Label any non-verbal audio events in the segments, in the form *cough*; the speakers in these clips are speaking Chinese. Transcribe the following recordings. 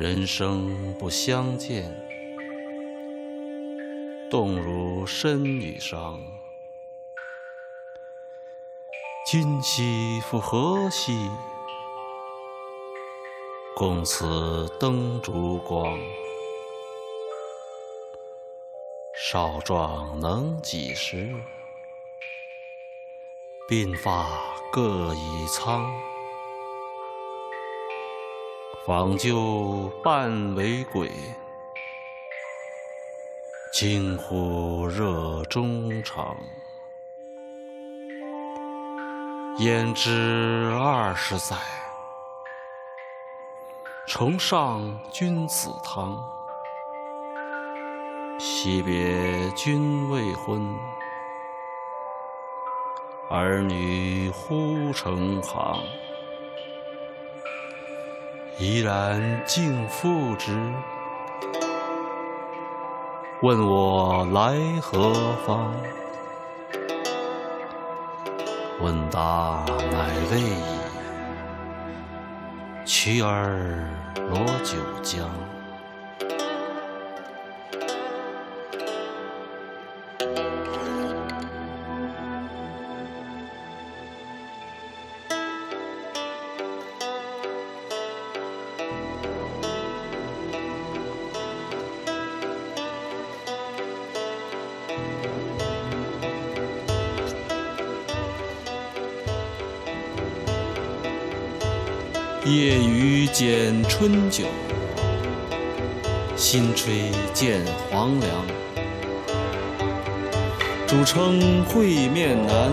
人生不相见，动如身与伤。今夕复何夕？共此灯烛光。少壮能几时？鬓发各已苍。访旧半为鬼，惊呼热衷肠。焉知二十载，重上君子堂。惜别君未婚，儿女忽成行。怡然敬父之，问我来何方？问答乃未已，屈儿罗九江。见春酒，新炊见黄粱。主称会面难，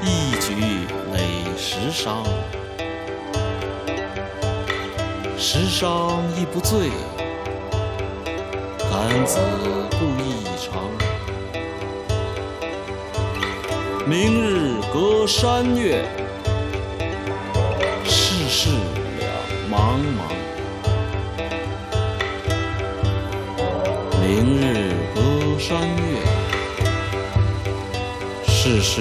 一举累十觞。十觞亦不醉，感子故意长。明日隔山岳。世两茫茫，明日隔山岳，世事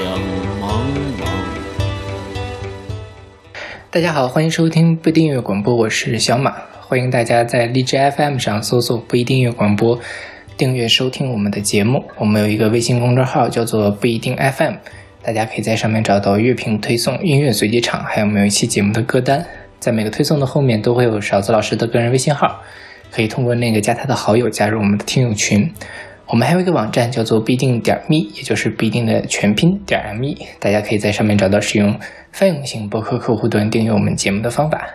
两茫茫。大家好，欢迎收听不订阅广播，我是小马，欢迎大家在荔枝 FM 上搜索“不一定阅广播”，订阅收听我们的节目。我们有一个微信公众号，叫做“不一定 FM”。大家可以在上面找到乐评推送、音乐随机场，还有每一期节目的歌单。在每个推送的后面都会有勺子老师的个人微信号，可以通过那个加他的好友加入我们的听友群。我们还有一个网站叫做必定点 me，也就是必定的全拼点 me，大家可以在上面找到使用泛用型博客客户端订阅我们节目的方法。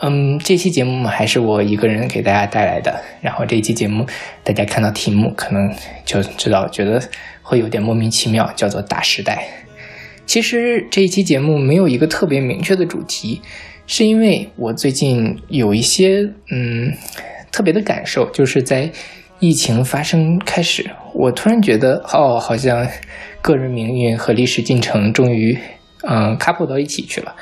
嗯，这期节目还是我一个人给大家带来的。然后这一期节目，大家看到题目可能就知道，觉得。会有点莫名其妙，叫做大时代。其实这一期节目没有一个特别明确的主题，是因为我最近有一些嗯特别的感受，就是在疫情发生开始，我突然觉得哦，好像个人命运和历史进程终于嗯 couple 到一起去了。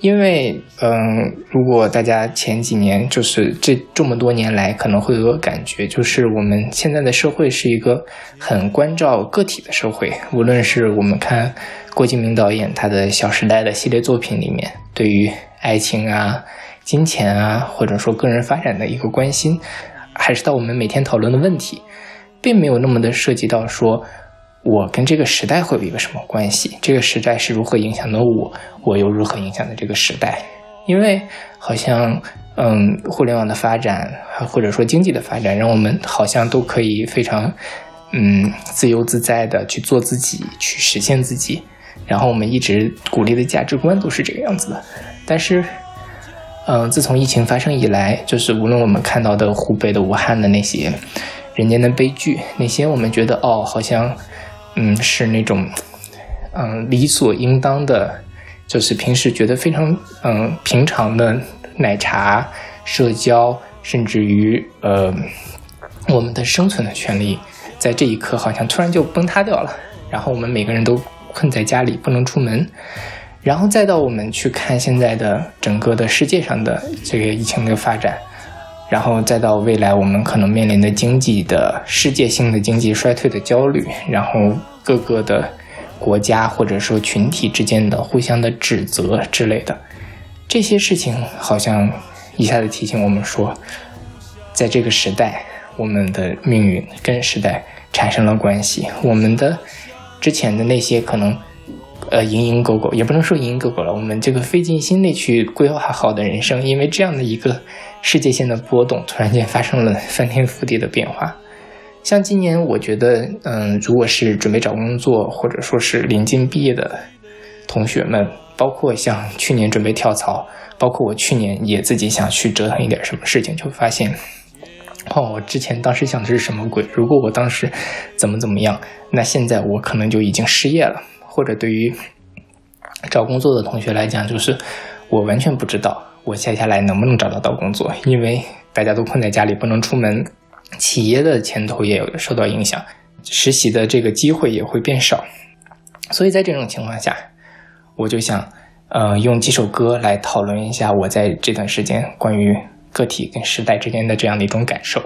因为，嗯，如果大家前几年就是这这么多年来，可能会有个感觉，就是我们现在的社会是一个很关照个体的社会。无论是我们看郭敬明导演他的《小时代》的系列作品里面，对于爱情啊、金钱啊，或者说个人发展的一个关心，还是到我们每天讨论的问题，并没有那么的涉及到说。我跟这个时代会有一个什么关系？这个时代是如何影响的我？我又如何影响的这个时代？因为好像，嗯，互联网的发展，或者说经济的发展，让我们好像都可以非常，嗯，自由自在的去做自己，去实现自己。然后我们一直鼓励的价值观都是这个样子的。但是，嗯，自从疫情发生以来，就是无论我们看到的湖北的武汉的那些人间的悲剧，那些我们觉得哦，好像。嗯，是那种，嗯，理所应当的，就是平时觉得非常嗯平常的奶茶、社交，甚至于呃我们的生存的权利，在这一刻好像突然就崩塌掉了。然后我们每个人都困在家里不能出门，然后再到我们去看现在的整个的世界上的这个疫情的发展，然后再到未来我们可能面临的经济的世界性的经济衰退的焦虑，然后。各个的国家或者说群体之间的互相的指责之类的，这些事情好像一下子提醒我们说，在这个时代，我们的命运跟时代产生了关系。我们的之前的那些可能。呃，蝇营狗苟也不能说蝇营狗苟了，我们这个费尽心力去规划好的人生，因为这样的一个世界线的波动，突然间发生了翻天覆地的变化。像今年，我觉得，嗯，如果是准备找工作，或者说是临近毕业的同学们，包括像去年准备跳槽，包括我去年也自己想去折腾一点什么事情，就发现，哦，我之前当时想的是什么鬼？如果我当时怎么怎么样，那现在我可能就已经失业了。或者对于找工作的同学来讲，就是我完全不知道我接下来能不能找得到工作，因为大家都困在家里不能出门，企业的前途也有受到影响，实习的这个机会也会变少。所以在这种情况下，我就想，呃，用几首歌来讨论一下我在这段时间关于个体跟时代之间的这样的一种感受。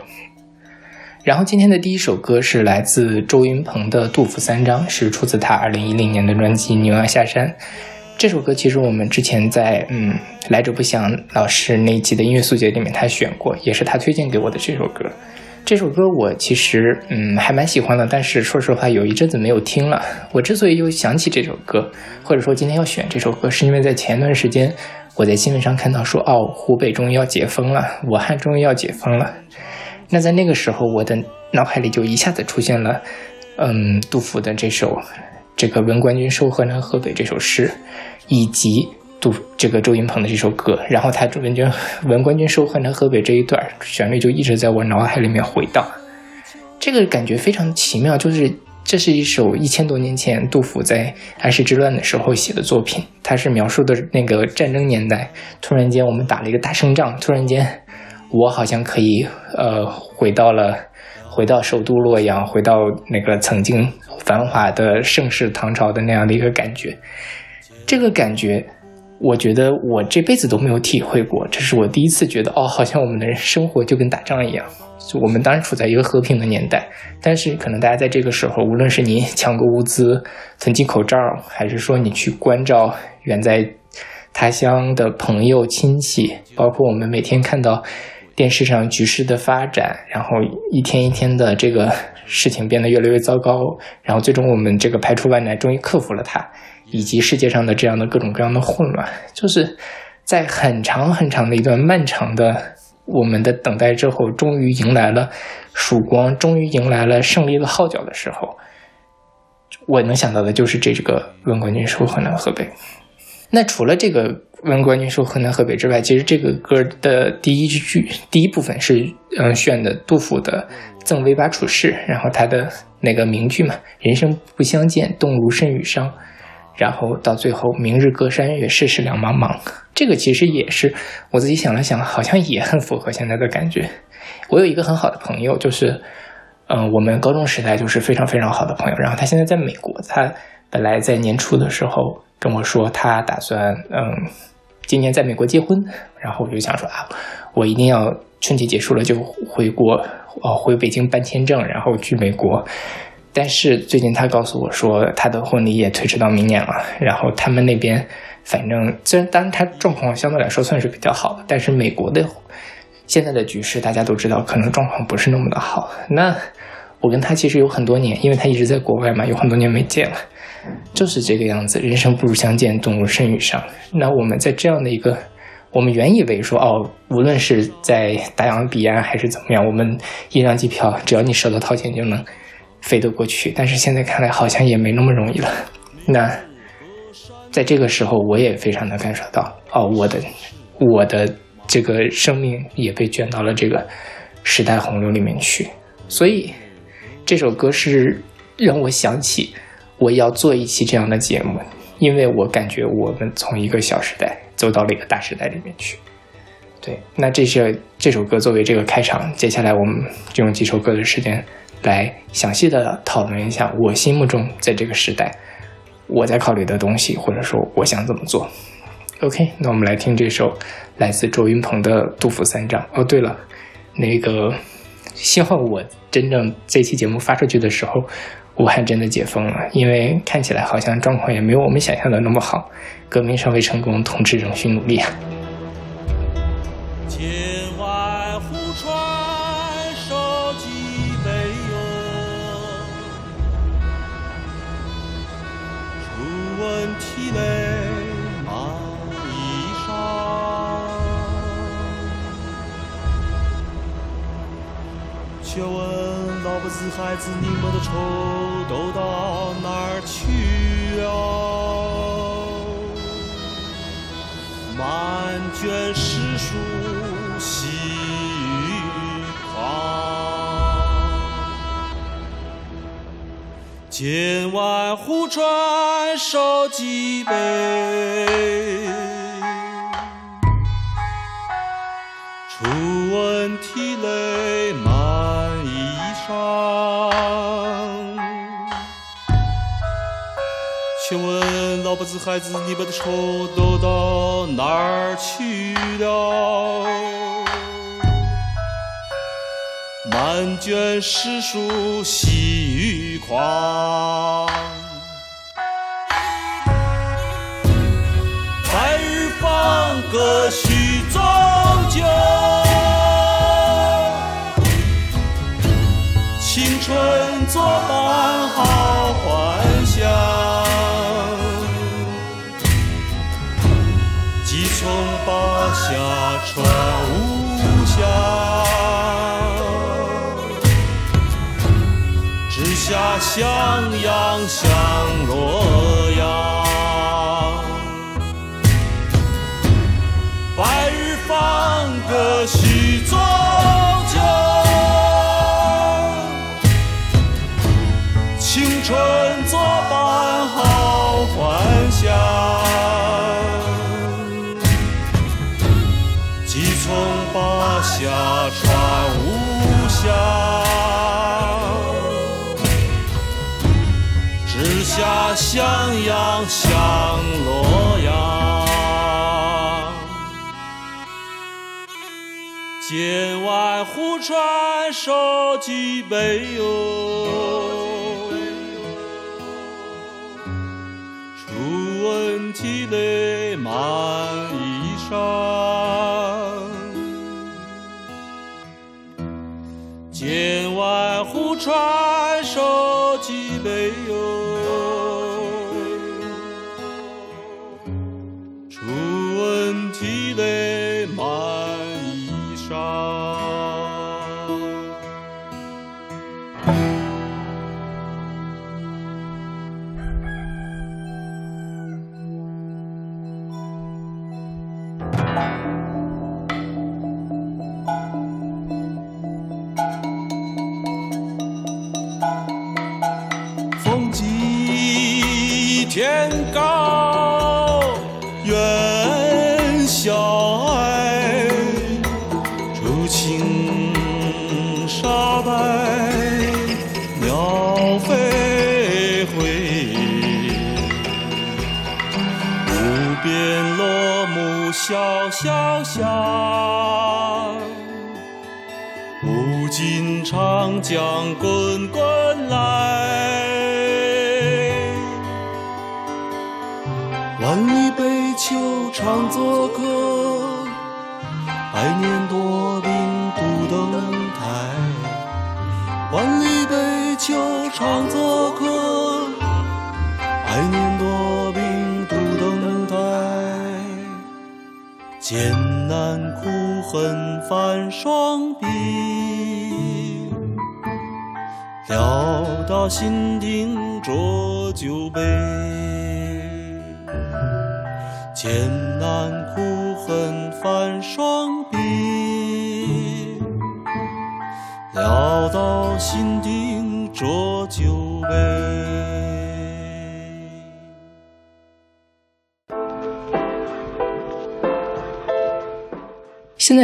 然后今天的第一首歌是来自周云鹏的《杜甫三章》，是出自他二零一零年的专辑《牛羊下山》。这首歌其实我们之前在嗯来者不祥老师那一期的音乐速解里面他选过，也是他推荐给我的这首歌。这首歌我其实嗯还蛮喜欢的，但是说实话有一阵子没有听了。我之所以又想起这首歌，或者说今天要选这首歌，是因为在前段时间我在新闻上看到说哦湖北终于要解封了，武汉终于要解封了。那在那个时候，我的脑海里就一下子出现了，嗯，杜甫的这首《这个闻官军收河南河北》这首诗，以及杜这个周云鹏的这首歌。然后他“闻君闻官军收河南河北”这一段旋律就一直在我脑海里面回荡。这个感觉非常奇妙，就是这是一首一千多年前杜甫在安史之乱的时候写的作品，他是描述的那个战争年代，突然间我们打了一个大胜仗，突然间。我好像可以，呃，回到了，回到首都洛阳，回到那个曾经繁华的盛世唐朝的那样的一个感觉。这个感觉，我觉得我这辈子都没有体会过。这是我第一次觉得，哦，好像我们的生活就跟打仗一样。就我们当然处在一个和平的年代，但是可能大家在这个时候，无论是你抢购物资、囤积口罩，还是说你去关照远在他乡的朋友亲戚，包括我们每天看到。电视上局势的发展，然后一天一天的这个事情变得越来越糟糕，然后最终我们这个排除万难，终于克服了它，以及世界上的这样的各种各样的混乱，就是在很长很长的一段漫长的我们的等待之后，终于迎来了曙光，终于迎来了胜利的号角的时候，我能想到的就是这个“问冠军收河南河北”。那除了这个。问冠军说河南河北之外，其实这个歌的第一句第一部分是嗯选的杜甫的《赠韦拔处士》，然后他的那个名句嘛，“人生不相见，动如参与商”，然后到最后“明日隔山岳，世事两茫茫”。这个其实也是我自己想了想，好像也很符合现在的感觉。我有一个很好的朋友，就是嗯我们高中时代就是非常非常好的朋友，然后他现在在美国，他本来在年初的时候跟我说他打算嗯。今年在美国结婚，然后我就想说啊，我一定要春节结束了就回国，哦，回北京办签证，然后去美国。但是最近他告诉我说，他的婚礼也推迟到明年了。然后他们那边，反正虽然当然他状况相对来说算是比较好，但是美国的现在的局势大家都知道，可能状况不是那么的好。那我跟他其实有很多年，因为他一直在国外嘛，有很多年没见了。就是这个样子，人生不如相见，动如参与商。那我们在这样的一个，我们原以为说哦，无论是在大洋彼岸还是怎么样，我们一张机票，只要你舍得掏钱就能飞得过去。但是现在看来好像也没那么容易了。那在这个时候，我也非常的感受到哦，我的我的这个生命也被卷到了这个时代洪流里面去。所以这首歌是让我想起。我要做一期这样的节目，因为我感觉我们从一个小时代走到了一个大时代里面去。对，那这是这首歌作为这个开场，接下来我们就用几首歌的时间来详细的讨论一下我心目中在这个时代我在考虑的东西，或者说我想怎么做。OK，那我们来听这首来自周云鹏的《杜甫三章》。哦，对了，那个希望我真正这期节目发出去的时候。武汉真的解封了，因为看起来好像状况也没有我们想象的那么好。革命尚未成功，同志仍需努力。千万户窗。子孩子，你们的仇都到哪儿去了？满卷诗书喜狂，剑外忽传首几杯。衣裳，却问老婆子孩子，你们的仇都到哪儿去了？满卷诗书喜欲狂，白日放歌须纵作伴好幻想，几重八下传无乡，直下襄阳向洛阳襄阳向洛阳。剑外忽传收几杯哟。初闻涕泪满衣裳，剑外忽传收几杯哟。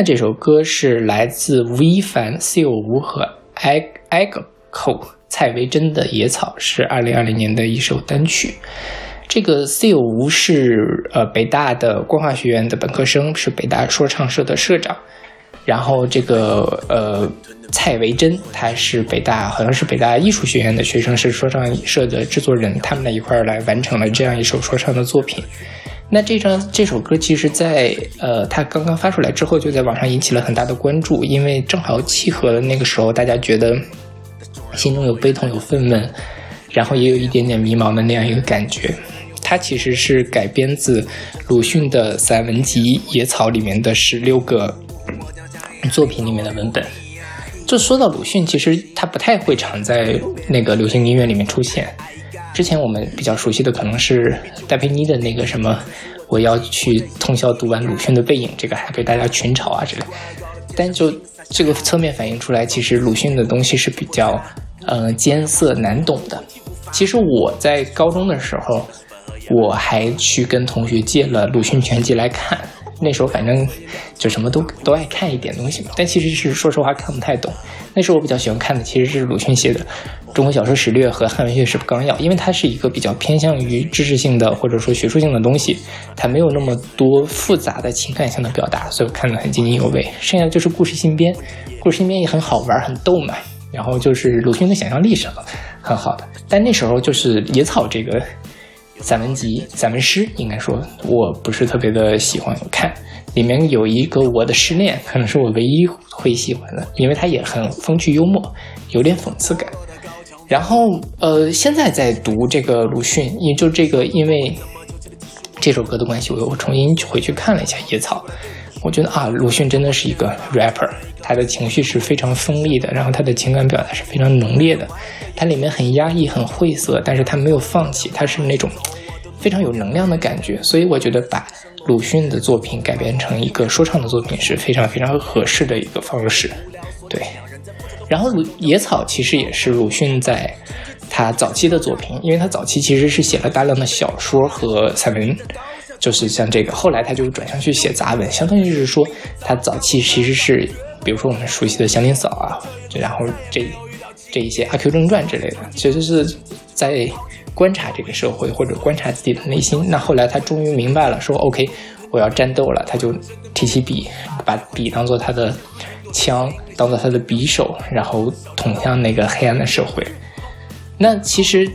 这首歌是来自吴亦凡、C 有吴和 I Echo 蔡维真的《野草》，是二零二零年的一首单曲。这个 C 有吴是呃北大的光华学院的本科生，是北大说唱社的社长。然后这个呃蔡维真，他是北大好像是北大艺术学院的学生，是说唱社的制作人，他们俩一块儿来完成了这样一首说唱的作品。那这张这首歌其实在，呃，它刚刚发出来之后，就在网上引起了很大的关注，因为正好契合了那个时候大家觉得心中有悲痛、有愤懑，然后也有一点点迷茫的那样一个感觉。它其实是改编自鲁迅的散文集《野草》里面的十六个作品里面的文本。就说到鲁迅，其实他不太会常在那个流行音乐里面出现。之前我们比较熟悉的可能是戴佩妮的那个什么，我要去通宵读完鲁迅的《背影》，这个还被大家群嘲啊之类。但就这个侧面反映出来，其实鲁迅的东西是比较呃艰涩难懂的。其实我在高中的时候，我还去跟同学借了鲁迅全集来看。那时候反正就什么都都爱看一点东西嘛，但其实是说实话看不太懂。那时候我比较喜欢看的其实是鲁迅写的《中国小说史略》和《汉文学史纲要》，因为它是一个比较偏向于知识性的或者说学术性的东西，它没有那么多复杂的情感性的表达，所以我看得很津津有味。剩下就是故事新编，故事新编也很好玩，很逗嘛。然后就是鲁迅的想象力是很好的，但那时候就是野草这个。散文集、散文诗，应该说我不是特别的喜欢看。里面有一个《我的失恋》，可能是我唯一会喜欢的，因为它也很风趣幽默，有点讽刺感。然后，呃，现在在读这个鲁迅，也就这个，因为这首歌的关系，我又重新回去看了一下《野草》。我觉得啊，鲁迅真的是一个 rapper，他的情绪是非常锋利的，然后他的情感表达是非常浓烈的。它里面很压抑、很晦涩，但是他没有放弃，他是那种非常有能量的感觉。所以我觉得把鲁迅的作品改编成一个说唱的作品是非常非常合适的一个方式。对，然后野草其实也是鲁迅在他早期的作品，因为他早期其实是写了大量的小说和散文，就是像这个，后来他就转向去写杂文，相当于就是说他早期其实是，比如说我们熟悉的祥林嫂啊，然后这。这一些《阿 Q 正传》之类的，其实是在观察这个社会或者观察自己的内心。那后来他终于明白了，说 OK，我要战斗了，他就提起笔，把笔当做他的枪，当做他的匕首，然后捅向那个黑暗的社会。那其实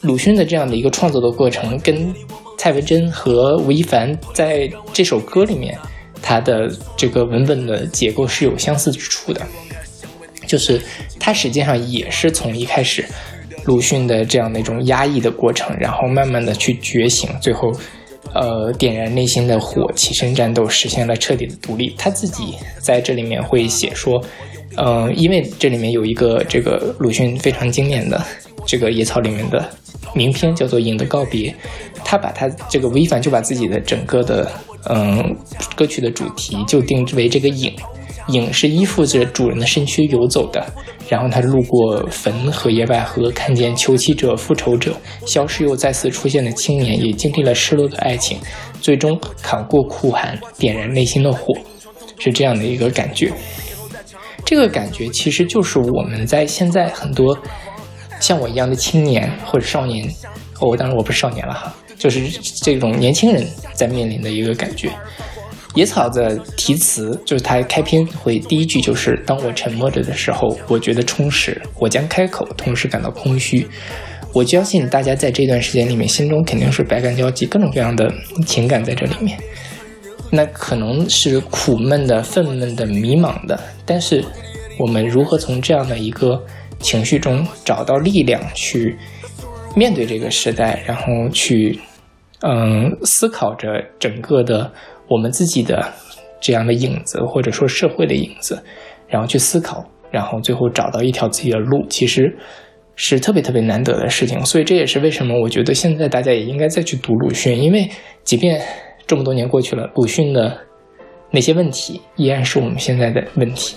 鲁迅的这样的一个创作的过程，跟蔡文珍和吴亦凡在这首歌里面他的这个文本的结构是有相似之处的。就是他实际上也是从一开始，鲁迅的这样的一种压抑的过程，然后慢慢的去觉醒，最后，呃，点燃内心的火，起身战斗，实现了彻底的独立。他自己在这里面会写说，嗯，因为这里面有一个这个鲁迅非常经典的这个野草里面的名篇叫做《影的告别》，他把他这个吴亦凡就把自己的整个的嗯歌曲的主题就定为这个影。影是依附着主人的身躯游走的，然后他路过坟和野百合，看见求妻者、复仇者，消失又再次出现的青年，也经历了失落的爱情，最终扛过酷寒，点燃内心的火，是这样的一个感觉。这个感觉其实就是我们在现在很多像我一样的青年或者少年，哦，当然我不是少年了哈，就是这种年轻人在面临的一个感觉。野草的题词就是他开篇会第一句就是“当我沉默着的时候，我觉得充实，我将开口，同时感到空虚。”我相信大家在这段时间里面，心中肯定是百感交集，各种各样的情感在这里面。那可能是苦闷的、愤懑的、迷茫的，但是我们如何从这样的一个情绪中找到力量，去面对这个时代，然后去嗯思考着整个的。我们自己的这样的影子，或者说社会的影子，然后去思考，然后最后找到一条自己的路，其实是特别特别难得的事情。所以这也是为什么我觉得现在大家也应该再去读鲁迅，因为即便这么多年过去了，鲁迅的那些问题依然是我们现在的问题。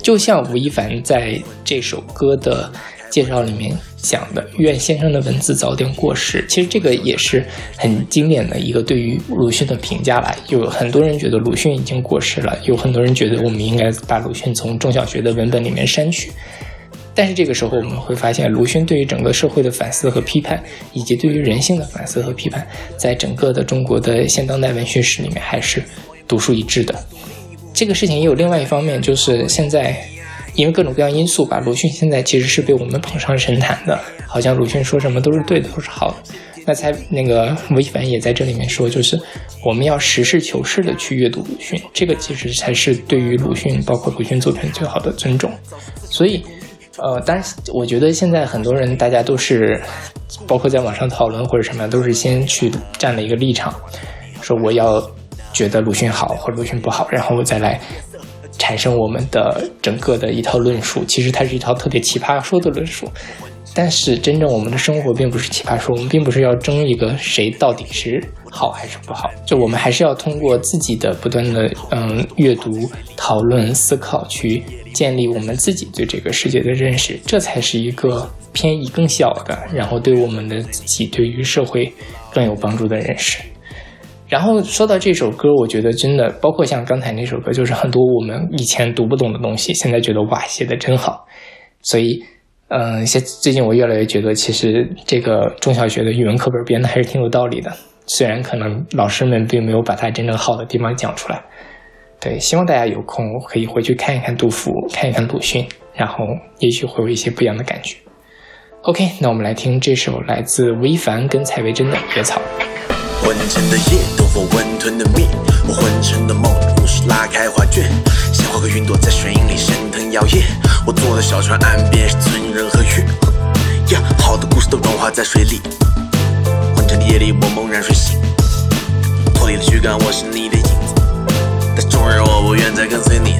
就像吴亦凡在这首歌的。介绍里面讲的“愿先生的文字早点过时”，其实这个也是很经典的一个对于鲁迅的评价了。有很多人觉得鲁迅已经过时了，有很多人觉得我们应该把鲁迅从中小学的文本里面删去。但是这个时候我们会发现，鲁迅对于整个社会的反思和批判，以及对于人性的反思和批判，在整个的中国的现当代文学史里面还是独树一帜的。这个事情也有另外一方面，就是现在。因为各种各样因素吧，鲁迅现在其实是被我们捧上神坛的，好像鲁迅说什么都是对的，都是好的。那才那个吴亦凡也在这里面说，就是我们要实事求是的去阅读鲁迅，这个其实才是对于鲁迅，包括鲁迅作品最好的尊重。所以，呃，当然，我觉得现在很多人大家都是，包括在网上讨论或者什么样，都是先去站了一个立场，说我要觉得鲁迅好或者鲁迅不好，然后我再来。产生我们的整个的一套论述。其实它是一套特别奇葩说的论述。但是真正我们的生活并不是奇葩说，我们并不是要争一个谁到底是好还是不好，就我们还是要通过自己的不断的嗯阅读、讨论、思考，去建立我们自己对这个世界的认识，这才是一个偏移更小的，然后对我们的自己、对于社会更有帮助的认识。然后说到这首歌，我觉得真的包括像刚才那首歌，就是很多我们以前读不懂的东西，现在觉得哇写的真好，所以。嗯，现最近我越来越觉得，其实这个中小学的语文课本编的还是挺有道理的。虽然可能老师们并没有把它真正好的地方讲出来。对，希望大家有空可以回去看一看杜甫，看一看鲁迅，然后也许会有一些不一样的感觉。OK，那我们来听这首来自吴亦凡跟蔡维珍的《野草》。昏沉的夜，灯火温吞的灭，我昏沉的梦，故事拉开画卷，鲜花和云朵在水影里升腾摇曳。我坐的小船岸边是村人和月，呀，好的故事都融化在水里。昏沉的夜里，我猛然睡醒，脱离了躯干，我是你的影子。但终日我不愿再跟随你。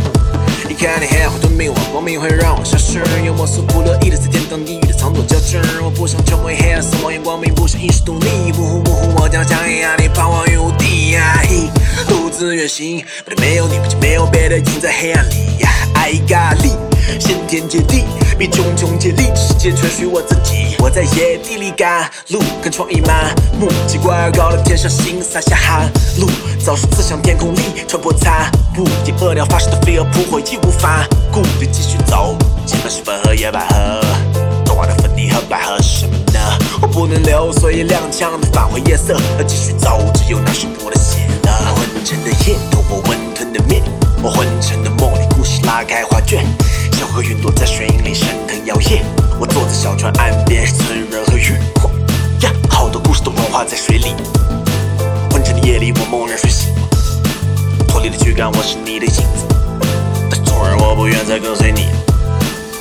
离开你黑暗会吞并我，光明会让我消失。幽默所不乐意的在天堂地狱的藏躲交织。我不想成为黑暗死亡眼光，明不想一时独立。模糊模糊，我将像黑暗里彷徨于无地。独自远行，没有你，不就没有别的影在黑暗里。爱咖喱。先天接地，比茕茕孑立，世界全属于我自己。我在野地里赶路，跟创意满目，奇怪而高的天上星洒下汗露，早熟刺向天空里，穿破残雾，见恶鸟发射的飞蛾扑火，义无反顾地继续走。前面是粉和野百合，中华的粉底和百合什么呢？我不能留，所以踉跄地返回夜色，要继续走，只有那是我的血了。昏沉的夜，透过温吞的面，我昏沉的梦里，故事拉开画卷。小河云朵在水影里升腾摇曳，我坐在小船岸边，是村人和月呀，好多故事都融化在水里。昏沉的夜里，我猛然睡醒，脱离了躯干，我是你的影子。但终日我不愿再跟随你。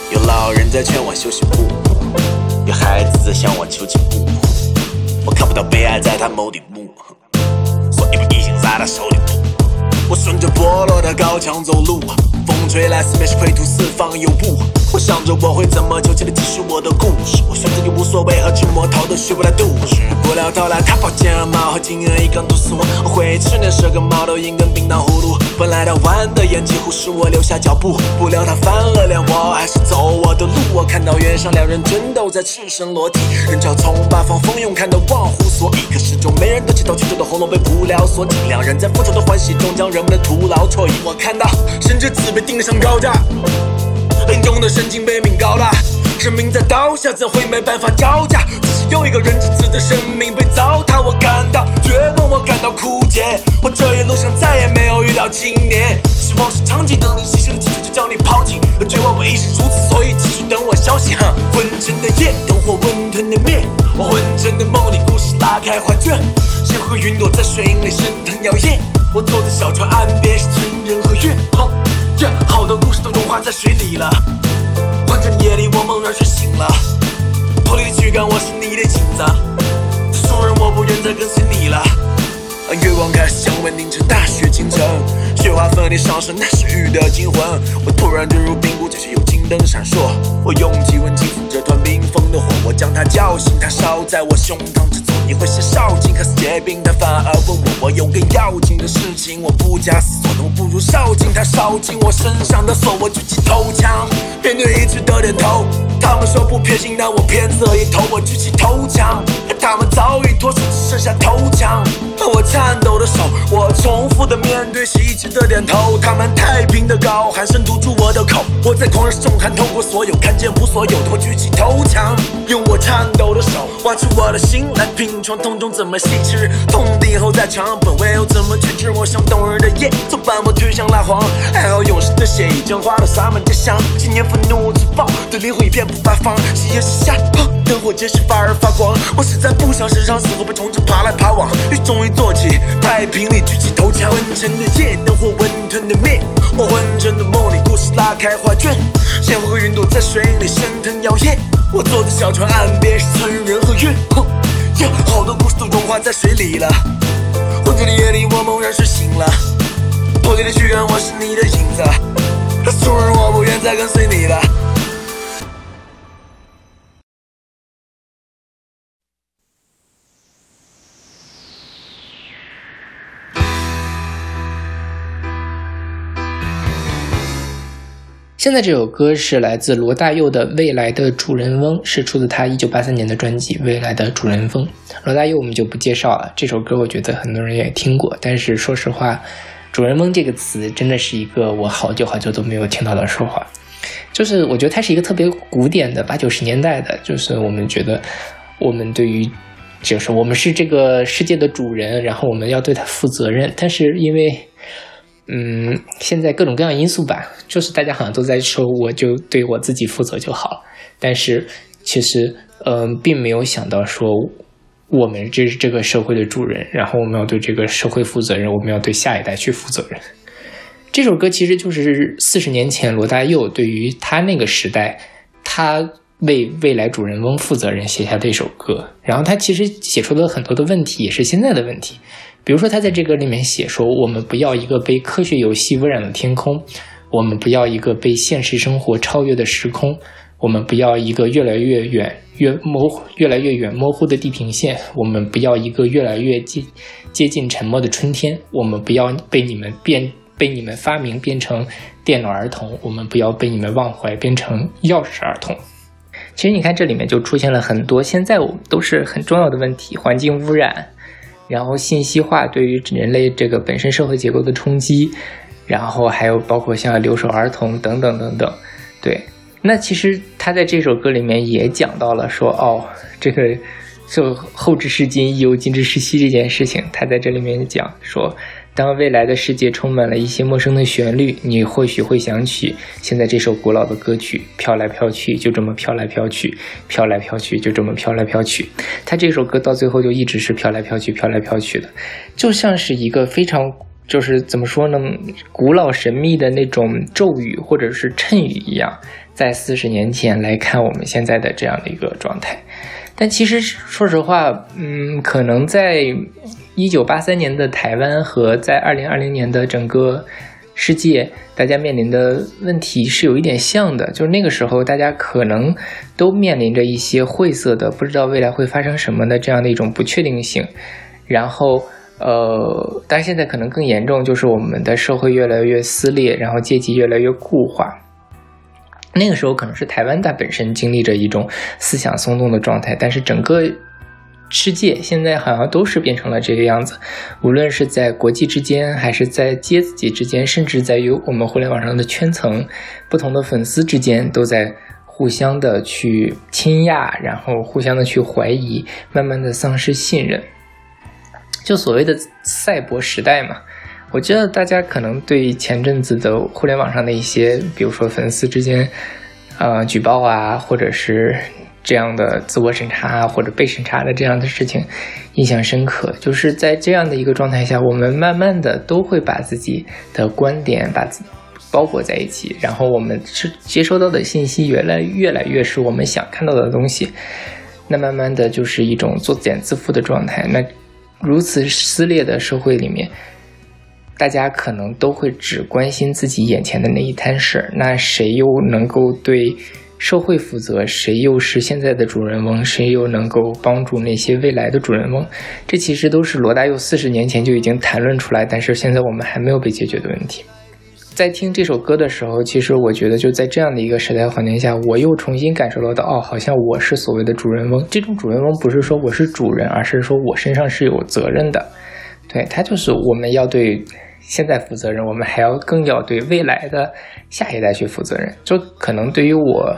有老人在劝我休息不，有孩子在向我求进步。我看不到悲哀在他眸底目，所以把异性在他手里。我顺着剥落的高墙走路。风吹来，四面是灰土，四方有雾。我想着我会怎么纠结的继续我的故事。我选择你无所谓和寂寞，逃得学不来度日。不料到来，他宝剑二矛和金额一杠毒死我。我回去那是个猫头鹰跟冰糖葫芦。本来他弯的眼几乎使我留下脚步。不料他翻了脸，我还是走我的路。我看到原上两人争斗在赤身裸体，人潮从八方蜂拥，看得忘乎所以。可始终没人能起刀，曲折的喉咙被无聊锁紧。两人在复仇的欢喜中，将人们的徒劳辍役。我看到生者自。被钉上高架，英雄的神经被命高大，生命在刀下怎会没办法招架？只是有一个人质子的生命被糟蹋，我感到绝望，我感到枯竭。我这一路上再也没有遇到青年，希望是长期等你牺牲的将你抛弃，绝望我亦是如此，所以继续等我消息。哈，昏沉的夜，灯火温吞的灭，我昏沉的梦里，故事拉开画卷，仙和云朵在水影里升腾摇曳，我坐在小船岸边，是村人和月。好多故事都融化在水里了。昏沉的夜里，我猛然睡醒了。脱离了躯干，我是你的影子。熟人，我不愿再跟随你了。月光开始降温，凝成大雪倾城。雪花粉里上升，那是雨的惊魂。我突然坠入冰谷，就像有金灯闪烁。我用体温轻抚这团冰封的火，我将它叫醒，它烧在我胸膛之。你会写少顷，可是结冰，他反而问我，我有更要紧的事情，我不假思索，我不如烧尽他烧尽我身上的锁，我举起头枪，面对一致的点头。他们说不偏心，但我偏侧一头，我举起头枪，他们早已脱手，只剩下头枪。我颤抖的手，我重复的面对，是一致的点头。他们太平的高，喊声堵住我的口。我在狂热中喊透过所有，看见无所有的我举起头枪，用我颤抖的手挖出我的心来拼。创痛中怎么细吃？痛定后再长本，唯有怎么去治？我像冬日的夜，从斑驳推向蜡黄。还好勇士的血已将花朵洒满街巷。今年愤怒自爆的灵魂一片不发放。夕阳西下，灯火结实发而发光。我实在不想身上死后被虫子爬来爬往。雨终于坐起，太平里举起头枪。昏沉的夜，灯火温吞的灭。我昏沉的梦里，故事拉开画卷。鲜花和云朵在水里升腾摇曳。我坐在小船岸边，是村人和月。好多故事都融化在水里了。昏沉的夜里，我猛然睡醒了。破碎的躯干，我是你的影子。纵然，我不愿再跟随你了。现在这首歌是来自罗大佑的《未来的主人翁》，是出自他一九八三年的专辑《未来的主人翁》。罗大佑我们就不介绍了，这首歌我觉得很多人也听过，但是说实话，“主人翁”这个词真的是一个我好久好久都没有听到的说话。就是我觉得它是一个特别古典的八九十年代的，就是我们觉得我们对于就是我们是这个世界的主人，然后我们要对他负责任，但是因为。嗯，现在各种各样因素吧，就是大家好像都在说，我就对我自己负责就好。但是其实，嗯，并没有想到说，我们这是这个社会的主人，然后我们要对这个社会负责任，我们要对下一代去负责任。这首歌其实就是四十年前罗大佑对于他那个时代，他为未来主人翁负责任写下的一首歌。然后他其实写出了很多的问题，也是现在的问题。比如说，他在这个里面写说：“我们不要一个被科学游戏污染的天空，我们不要一个被现实生活超越的时空，我们不要一个越来越远、越模糊、越来越远模糊的地平线，我们不要一个越来越近接近沉默的春天，我们不要被你们变被你们发明变成电脑儿童，我们不要被你们忘怀变成钥匙儿童。”其实你看，这里面就出现了很多现在我们都是很重要的问题：环境污染。然后信息化对于人类这个本身社会结构的冲击，然后还有包括像留守儿童等等等等，对。那其实他在这首歌里面也讲到了说，哦，这个就后知是今亦犹今之是昔这件事情，他在这里面讲说。当未来的世界充满了一些陌生的旋律，你或许会想起现在这首古老的歌曲，飘来飘去，就这么飘来飘去，飘来飘去，就这么飘来飘去。他这首歌到最后就一直是飘来飘去，飘来飘去的，就像是一个非常就是怎么说呢，古老神秘的那种咒语或者是谶语一样，在四十年前来看我们现在的这样的一个状态。但其实说实话，嗯，可能在。一九八三年的台湾和在二零二零年的整个世界，大家面临的问题是有一点像的，就是那个时候大家可能都面临着一些晦涩的，不知道未来会发生什么的这样的一种不确定性。然后，呃，但是现在可能更严重，就是我们的社会越来越撕裂，然后阶级越来越固化。那个时候可能是台湾它本身经历着一种思想松动的状态，但是整个。世界现在好像都是变成了这个样子，无论是在国际之间，还是在阶级之间，甚至在于我们互联网上的圈层，不同的粉丝之间都在互相的去倾轧，然后互相的去怀疑，慢慢的丧失信任。就所谓的赛博时代嘛，我觉得大家可能对前阵子的互联网上的一些，比如说粉丝之间，呃，举报啊，或者是。这样的自我审查或者被审查的这样的事情，印象深刻。就是在这样的一个状态下，我们慢慢的都会把自己的观点把包裹在一起，然后我们是接收到的信息越来越来越是我们想看到的东西。那慢慢的就是一种作茧自缚的状态。那如此撕裂的社会里面，大家可能都会只关心自己眼前的那一摊事儿。那谁又能够对？社会负责，谁又是现在的主人翁？谁又能够帮助那些未来的主人翁？这其实都是罗大佑四十年前就已经谈论出来，但是现在我们还没有被解决的问题。在听这首歌的时候，其实我觉得就在这样的一个时代环境下，我又重新感受到的，哦，好像我是所谓的主人翁。这种主人翁不是说我是主人，而是说我身上是有责任的。对他就是我们要对。现在负责任，我们还要更要对未来的下一代去负责任。就可能对于我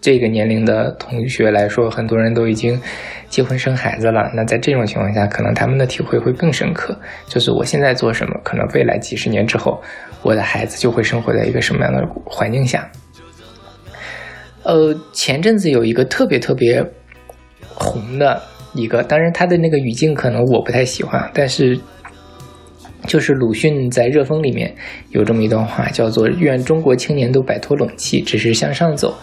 这个年龄的同学来说，很多人都已经结婚生孩子了。那在这种情况下，可能他们的体会会更深刻。就是我现在做什么，可能未来几十年之后，我的孩子就会生活在一个什么样的环境下。呃，前阵子有一个特别特别红的一个，当然他的那个语境可能我不太喜欢，但是。就是鲁迅在《热风》里面有这么一段话，叫做“愿中国青年都摆脱冷气，只是向上走，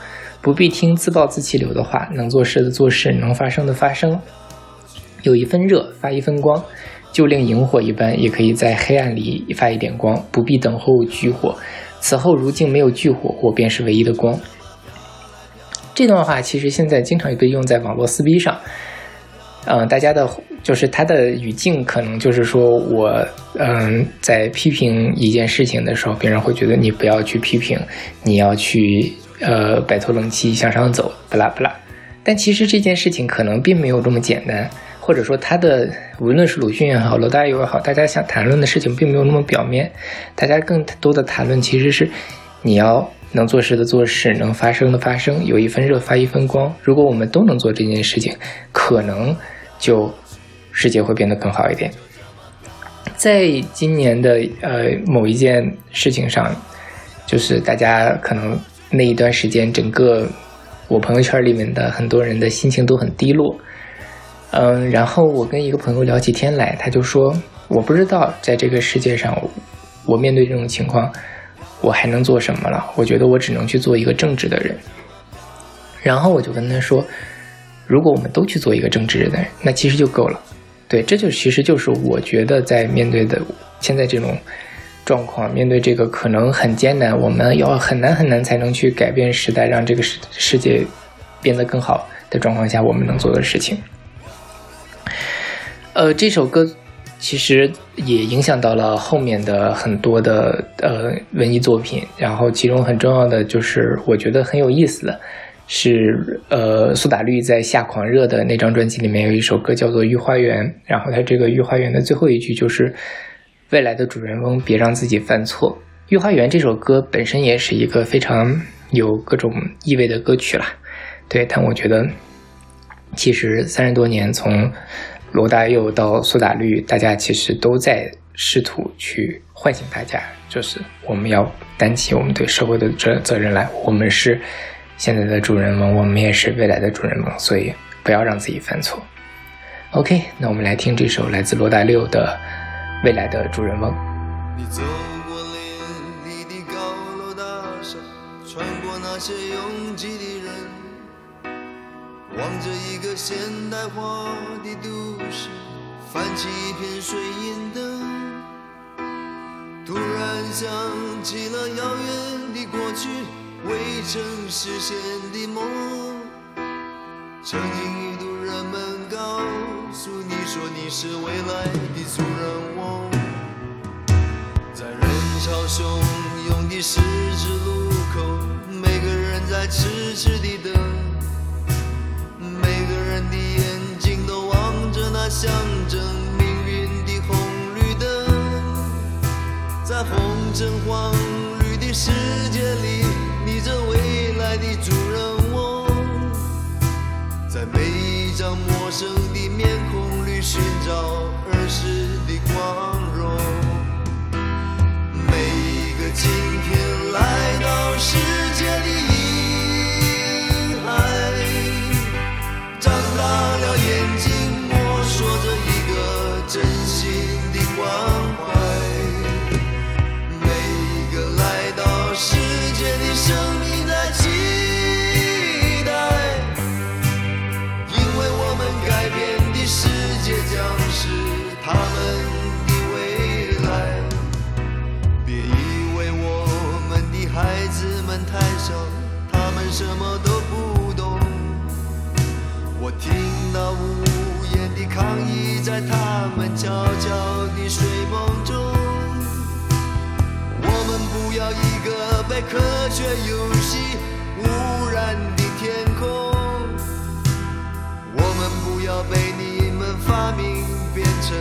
不必听自暴自弃流的话，能做事的做事，能发生的发生，有一分热发一分光，就令萤火一般，也可以在黑暗里发一点光，不必等候炬火，此后如镜没有炬火，我便是唯一的光。这段话其实现在经常被用在网络撕逼上，嗯，大家的就是他的语境可能就是说我嗯在批评一件事情的时候，别人会觉得你不要去批评，你要去呃摆脱冷气向上走，不啦不啦。但其实这件事情可能并没有这么简单，或者说他的无论是鲁迅也好，罗大佑也好，大家想谈论的事情并没有那么表面，大家更多的谈论其实是你要。能做事的做事，能发生的发生，有一分热发一分光。如果我们都能做这件事情，可能就世界会变得更好一点。在今年的呃某一件事情上，就是大家可能那一段时间，整个我朋友圈里面的很多人的心情都很低落。嗯，然后我跟一个朋友聊起天来，他就说：“我不知道在这个世界上，我面对这种情况。”我还能做什么了？我觉得我只能去做一个正直的人。然后我就跟他说：“如果我们都去做一个正直的人，那其实就够了。”对，这就其实就是我觉得在面对的现在这种状况，面对这个可能很艰难，我们要很难很难才能去改变时代，让这个世世界变得更好的状况下，我们能做的事情。呃，这首歌。其实也影响到了后面的很多的呃文艺作品，然后其中很重要的就是我觉得很有意思的是，呃，苏打绿在《夏狂热》的那张专辑里面有一首歌叫做《御花园》，然后它这个《御花园》的最后一句就是“未来的主人翁别让自己犯错”。《御花园》这首歌本身也是一个非常有各种意味的歌曲了，对，但我觉得其实三十多年从。罗大佑到苏打绿，大家其实都在试图去唤醒大家，就是我们要担起我们对社会的责责任来。我们是现在的主人翁，我们也是未来的主人翁，所以不要让自己犯错。OK，那我们来听这首来自罗大佑的《未来的主人翁》。你走过连丽的高楼大厦，穿过那些拥挤的人。望着一个现代化的都市，泛起一片水银灯。突然想起了遥远的过去，未曾实现的梦。曾经一度人们告诉你说你是未来的主人翁，在人潮汹涌的十字路口，每个人在痴痴地等。每个人的眼睛都望着那象征命运的红绿灯，在红橙黄绿的世界里，爱的主人翁，在每一张陌生的面孔里寻找儿时的光荣。每一个今天来到世界的阴孩，张大了眼睛，摸索着一个真心的关怀。每一个来到世界的生命。什么都不懂，我听到无言的抗议，在他们悄悄的睡梦中。我们不要一个被科学游戏污染的天空，我们不要被你们发明变成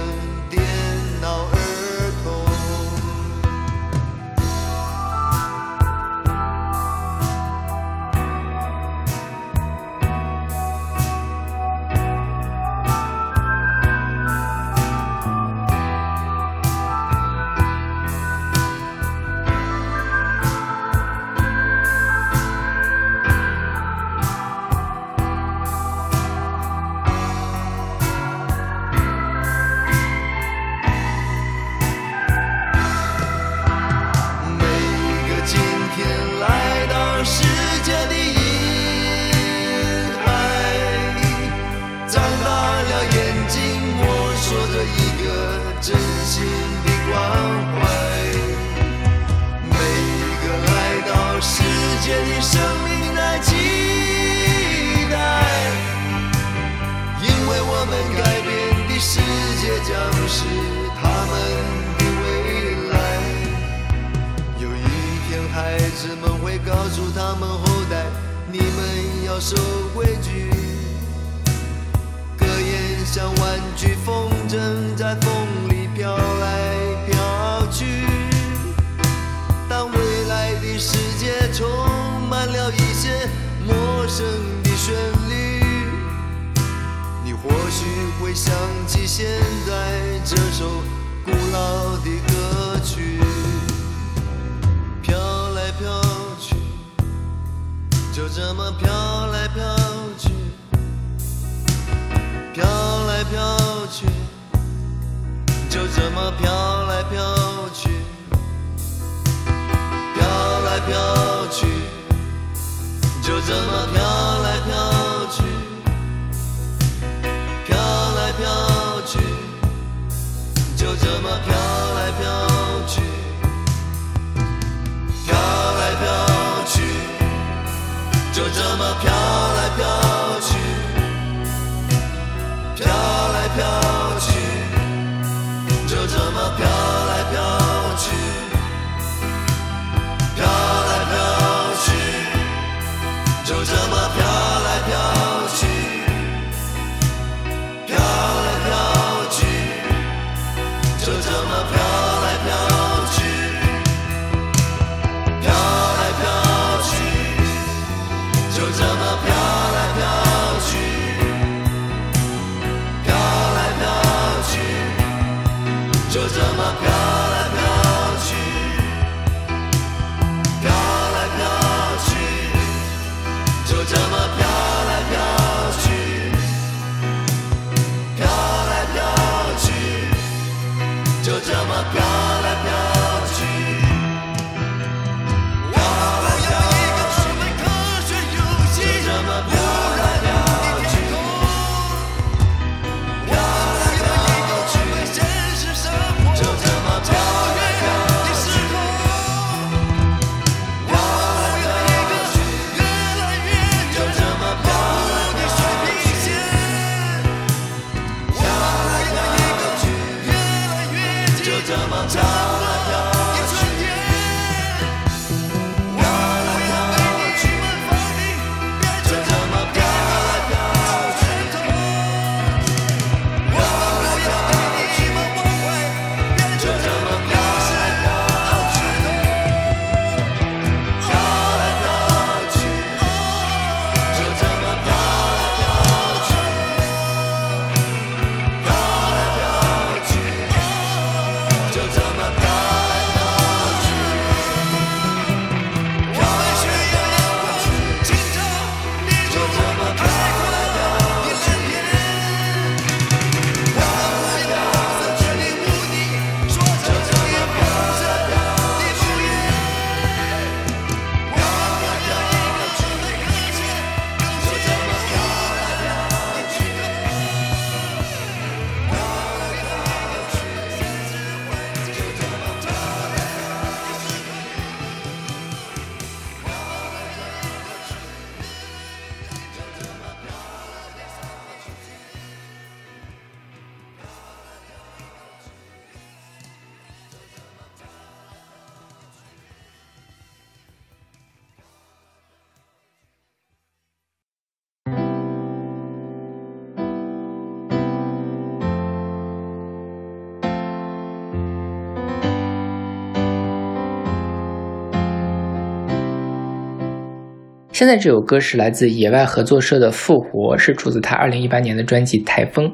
现在这首歌是来自野外合作社的《复活》，是出自他2018年的专辑《台风》。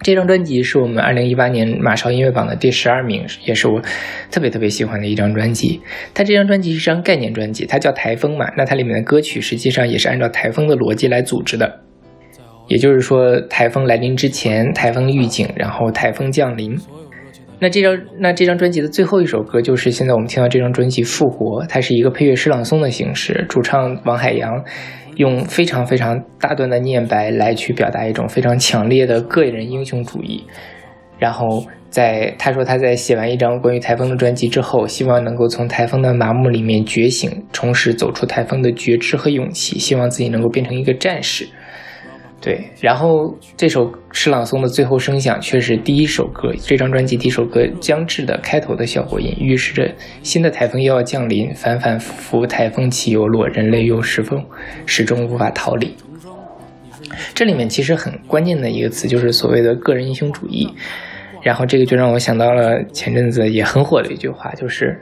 这张专辑是我们2018年马超音乐榜的第十二名，也是我特别特别喜欢的一张专辑。它这张专辑是一张概念专辑，它叫《台风》嘛，那它里面的歌曲实际上也是按照台风的逻辑来组织的。也就是说，台风来临之前，台风预警，然后台风降临。那这张那这张专辑的最后一首歌就是现在我们听到这张专辑《复活》，它是一个配乐诗朗诵的形式，主唱王海洋用非常非常大段的念白来去表达一种非常强烈的个人英雄主义。然后在他说他在写完一张关于台风的专辑之后，希望能够从台风的麻木里面觉醒，重拾走出台风的觉知和勇气，希望自己能够变成一个战士。对，然后这首诗朗诵的最后声响却是第一首歌，这张专辑第一首歌将至的开头的效果音，预示着新的台风又要降临，反反复复台风起又落，人类又是否始终无法逃离。这里面其实很关键的一个词就是所谓的个人英雄主义，然后这个就让我想到了前阵子也很火的一句话，就是。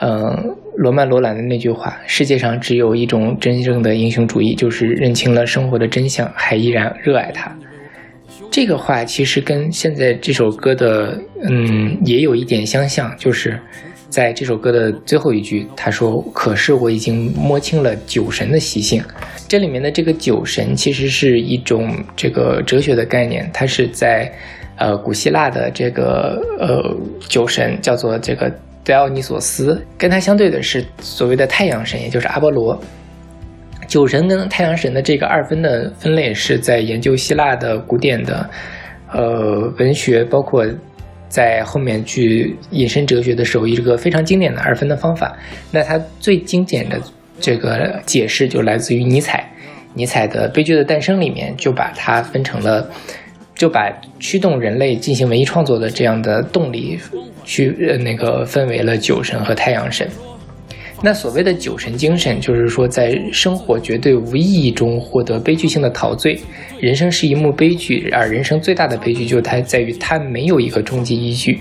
嗯，罗曼·罗兰的那句话：“世界上只有一种真正的英雄主义，就是认清了生活的真相，还依然热爱它。”这个话其实跟现在这首歌的嗯也有一点相像，就是在这首歌的最后一句，他说：“可是我已经摸清了酒神的习性。”这里面的这个酒神其实是一种这个哲学的概念，它是在呃古希腊的这个呃酒神叫做这个。德奥尼索斯跟他相对的是所谓的太阳神，也就是阿波罗。酒神跟太阳神的这个二分的分类是在研究希腊的古典的呃文学，包括在后面去引申哲学的时候，一个非常经典的二分的方法。那它最经典的这个解释就来自于尼采，尼采的《悲剧的诞生》里面就把它分成了。就把驱动人类进行文艺创作的这样的动力，去呃那个分为了酒神和太阳神。那所谓的酒神精神，就是说在生活绝对无意义中获得悲剧性的陶醉。人生是一幕悲剧，而人生最大的悲剧就它在于它没有一个终极依据。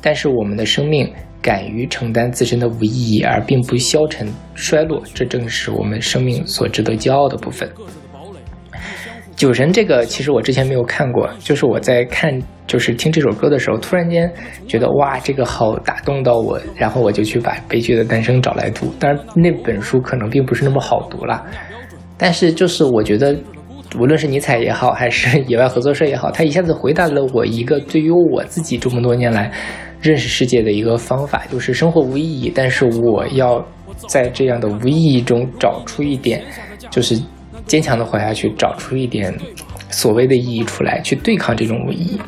但是我们的生命敢于承担自身的无意义，而并不消沉衰落，这正是我们生命所值得骄傲的部分。酒神这个其实我之前没有看过，就是我在看就是听这首歌的时候，突然间觉得哇，这个好打动到我，然后我就去把《悲剧的诞生》找来读。当然那本书可能并不是那么好读了，但是就是我觉得，无论是尼采也好，还是野外合作社也好，他一下子回答了我一个对于我自己这么多年来认识世界的一个方法，就是生活无意义，但是我要在这样的无意义中找出一点，就是。坚强的活下去，找出一点所谓的意义出来，去对抗这种无意义。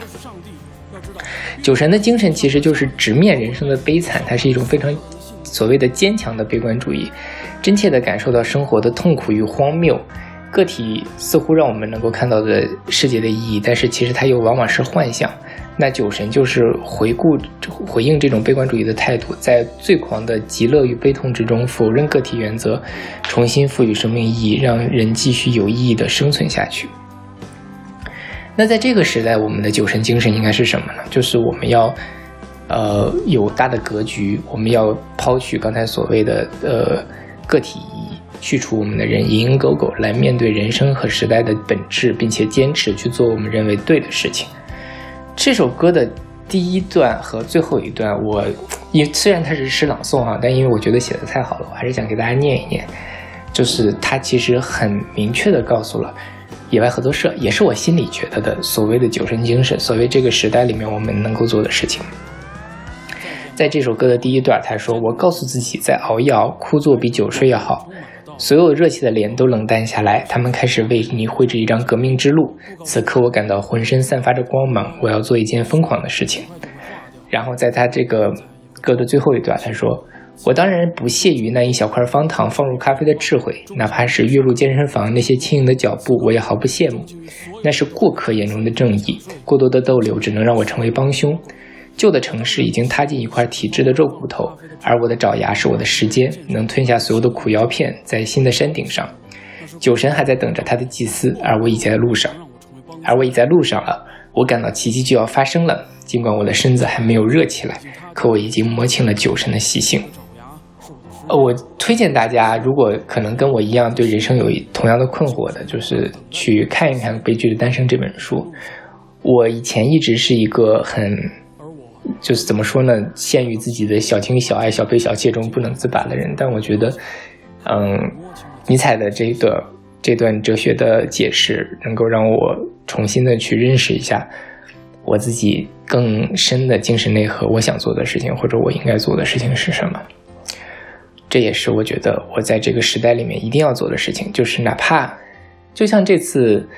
酒神的精神其实就是直面人生的悲惨，它是一种非常所谓的坚强的悲观主义，真切的感受到生活的痛苦与荒谬。个体似乎让我们能够看到的世界的意义，但是其实它又往往是幻象。那酒神就是回顾、回应这种悲观主义的态度，在最狂的极乐与悲痛之中否认个体原则，重新赋予生命意义，让人继续有意义的生存下去。那在这个时代，我们的酒神精神应该是什么呢？就是我们要，呃，有大的格局，我们要抛去刚才所谓的呃个体意义。去除我们的人蝇营狗苟，来面对人生和时代的本质，并且坚持去做我们认为对的事情。这首歌的第一段和最后一段，我因虽然它是诗朗诵哈，但因为我觉得写的太好了，我还是想给大家念一念。就是它其实很明确的告诉了野外合作社，也是我心里觉得的所谓的酒神精神，所谓这个时代里面我们能够做的事情。在这首歌的第一段，他说：“我告诉自己，再熬一熬，枯坐比久睡要好。”所有热气的脸都冷淡下来，他们开始为你绘制一张革命之路。此刻，我感到浑身散发着光芒。我要做一件疯狂的事情。然后，在他这个歌的最后一段，他说：“我当然不屑于那一小块方糖放入咖啡的智慧，哪怕是跃入健身房那些轻盈的脚步，我也毫不羡慕。那是过客眼中的正义。过多的逗留只能让我成为帮凶。”旧的城市已经塌进一块体质的肉骨头，而我的爪牙是我的时间，能吞下所有的苦药片。在新的山顶上，酒神还在等着他的祭司，而我已在路上，而我已在路上了。我感到奇迹就要发生了，尽管我的身子还没有热起来，可我已经摸清了酒神的习性。呃，我推荐大家，如果可能跟我一样对人生有同样的困惑的，就是去看一看《悲剧的诞生》这本书。我以前一直是一个很。就是怎么说呢？陷于自己的小情小爱、小悲小气中不能自拔的人。但我觉得，嗯，尼采的这个这段哲学的解释，能够让我重新的去认识一下我自己更深的精神内核。我想做的事情，或者我应该做的事情是什么？这也是我觉得我在这个时代里面一定要做的事情。就是哪怕就像这次，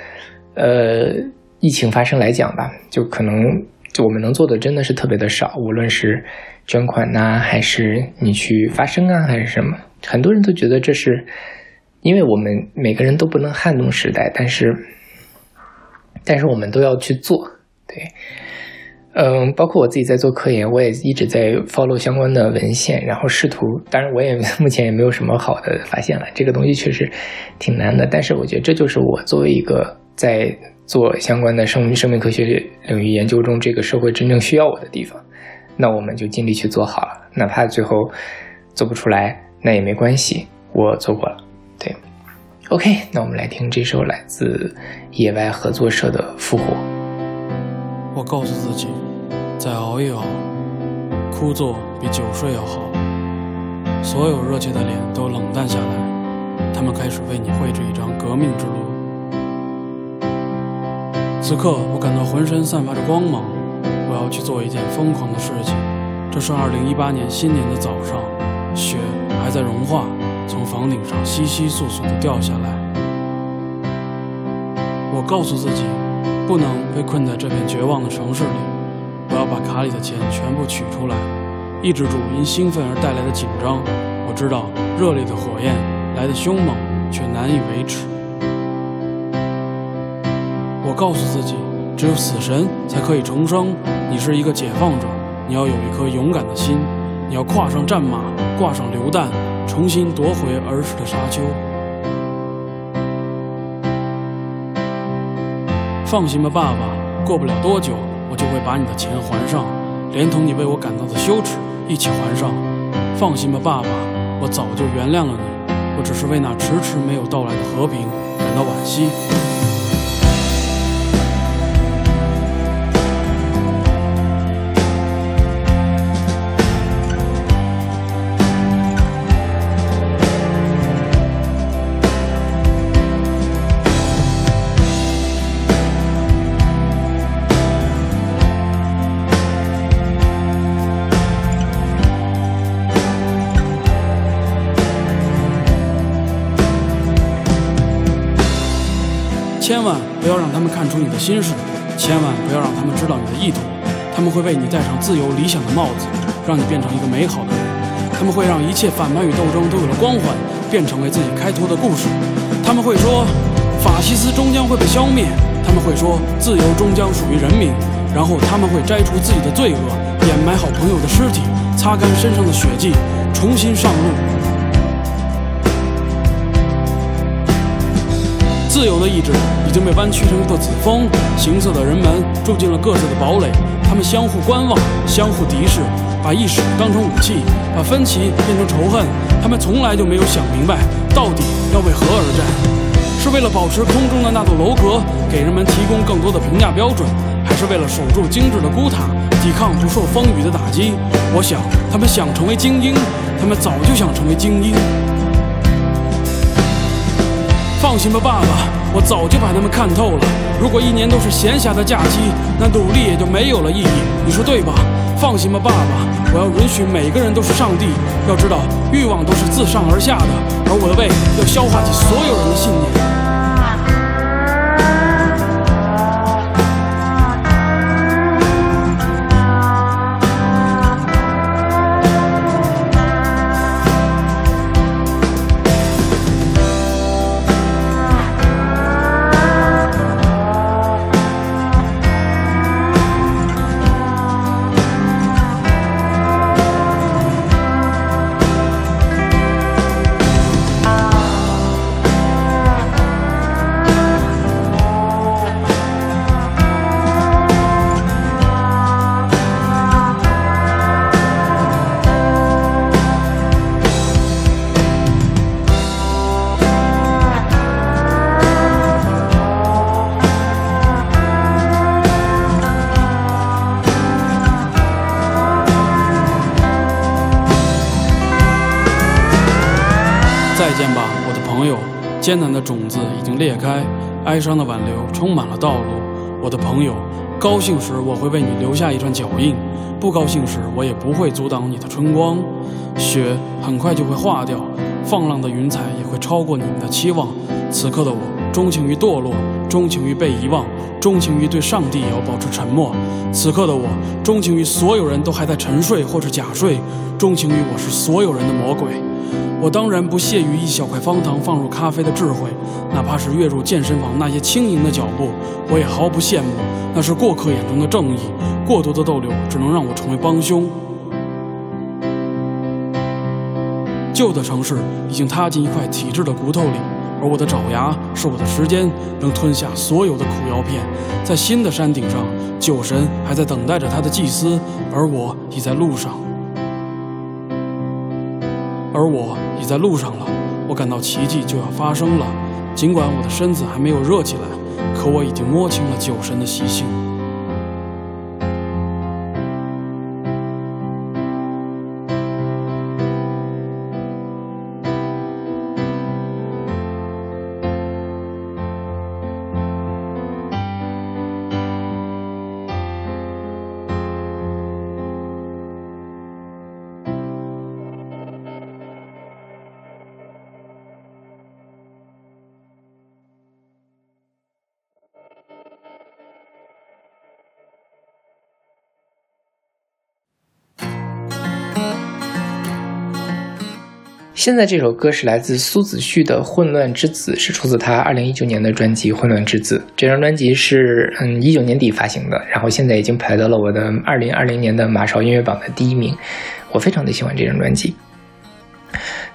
呃，疫情发生来讲吧，就可能。就我们能做的真的是特别的少，无论是捐款呐，还是你去发声啊，还是什么，很多人都觉得这是，因为我们每个人都不能撼动时代，但是但是我们都要去做，对。嗯，包括我自己在做科研，我也一直在 follow 相关的文献，然后试图，当然我也 *laughs* 目前也没有什么好的发现了。这个东西确实挺难的，但是我觉得这就是我作为一个在做相关的生生命科学领域研究中，这个社会真正需要我的地方。那我们就尽力去做好了，哪怕最后做不出来，那也没关系，我做过了。对，OK，那我们来听这首来自野外合作社的《复活》。我告诉自己。再熬一熬，枯坐比久睡要好。所有热切的脸都冷淡下来，他们开始为你绘制一张革命之路。此刻，我感到浑身散发着光芒。我要去做一件疯狂的事情。这是2018年新年的早上，雪还在融化，从房顶上稀稀簌簌地掉下来。我告诉自己，不能被困在这片绝望的城市里。我要把卡里的钱全部取出来，抑制住因兴奋而带来的紧张。我知道热烈的火焰来得凶猛，却难以维持。告诉自己，只有死神才可以重生。你是一个解放者，你要有一颗勇敢的心，你要跨上战马，挂上榴弹，重新夺回儿时的沙丘。放心吧，爸爸，过不了多久。我就会把你的钱还上，连同你为我感到的羞耻一起还上。放心吧，爸爸，我早就原谅了你，我只是为那迟迟没有到来的和平感到惋惜。们看出你的心事，千万不要让他们知道你的意图。他们会为你戴上自由理想的帽子，让你变成一个美好的人。他们会让一切反叛与斗争都有了光环，变成为自己开脱的故事。他们会说，法西斯终将会被消灭。他们会说，自由终将属于人民。然后他们会摘除自己的罪恶，掩埋好朋友的尸体，擦干身上的血迹，重新上路。自由的意志已经被弯曲成一座子峰，行色的人们住进了各自的堡垒，他们相互观望，相互敌视，把意识当成武器，把分歧变成仇恨。他们从来就没有想明白，到底要为何而战？是为了保持空中的那座楼阁，给人们提供更多的评价标准，还是为了守住精致的孤塔，抵抗不受风雨的打击？我想，他们想成为精英，他们早就想成为精英。放心吧，爸爸，我早就把他们看透了。如果一年都是闲暇的假期，那努力也就没有了意义。你说对吧？放心吧，爸爸，我要允许每个人都是上帝。要知道，欲望都是自上而下的，而我的胃要消化起所有人的信念。艰难的种子已经裂开，哀伤的挽留充满了道路。我的朋友，高兴时我会为你留下一串脚印，不高兴时我也不会阻挡你的春光。雪很快就会化掉，放浪的云彩也会超过你们的期望。此刻的我钟情于堕落，钟情于被遗忘，钟情于对上帝也要保持沉默。此刻的我，钟情于所有人都还在沉睡或是假睡，钟情于我是所有人的魔鬼。我当然不屑于一小块方糖放入咖啡的智慧，哪怕是跃入健身房那些轻盈的脚步，我也毫不羡慕。那是过客眼中的正义，过多的逗留只能让我成为帮凶。旧的城市已经踏进一块体制的骨头里，而我的爪牙是我的时间，能吞下所有的苦药片。在新的山顶上，酒神还在等待着他的祭司，而我已在路上。而我已在路上了，我感到奇迹就要发生了。尽管我的身子还没有热起来，可我已经摸清了酒神的习性。现在这首歌是来自苏子旭的《混乱之子》，是出自他二零一九年的专辑《混乱之子》。这张专辑是嗯一九年底发行的，然后现在已经排到了我的二零二零年的马勺音乐榜的第一名。我非常的喜欢这张专辑，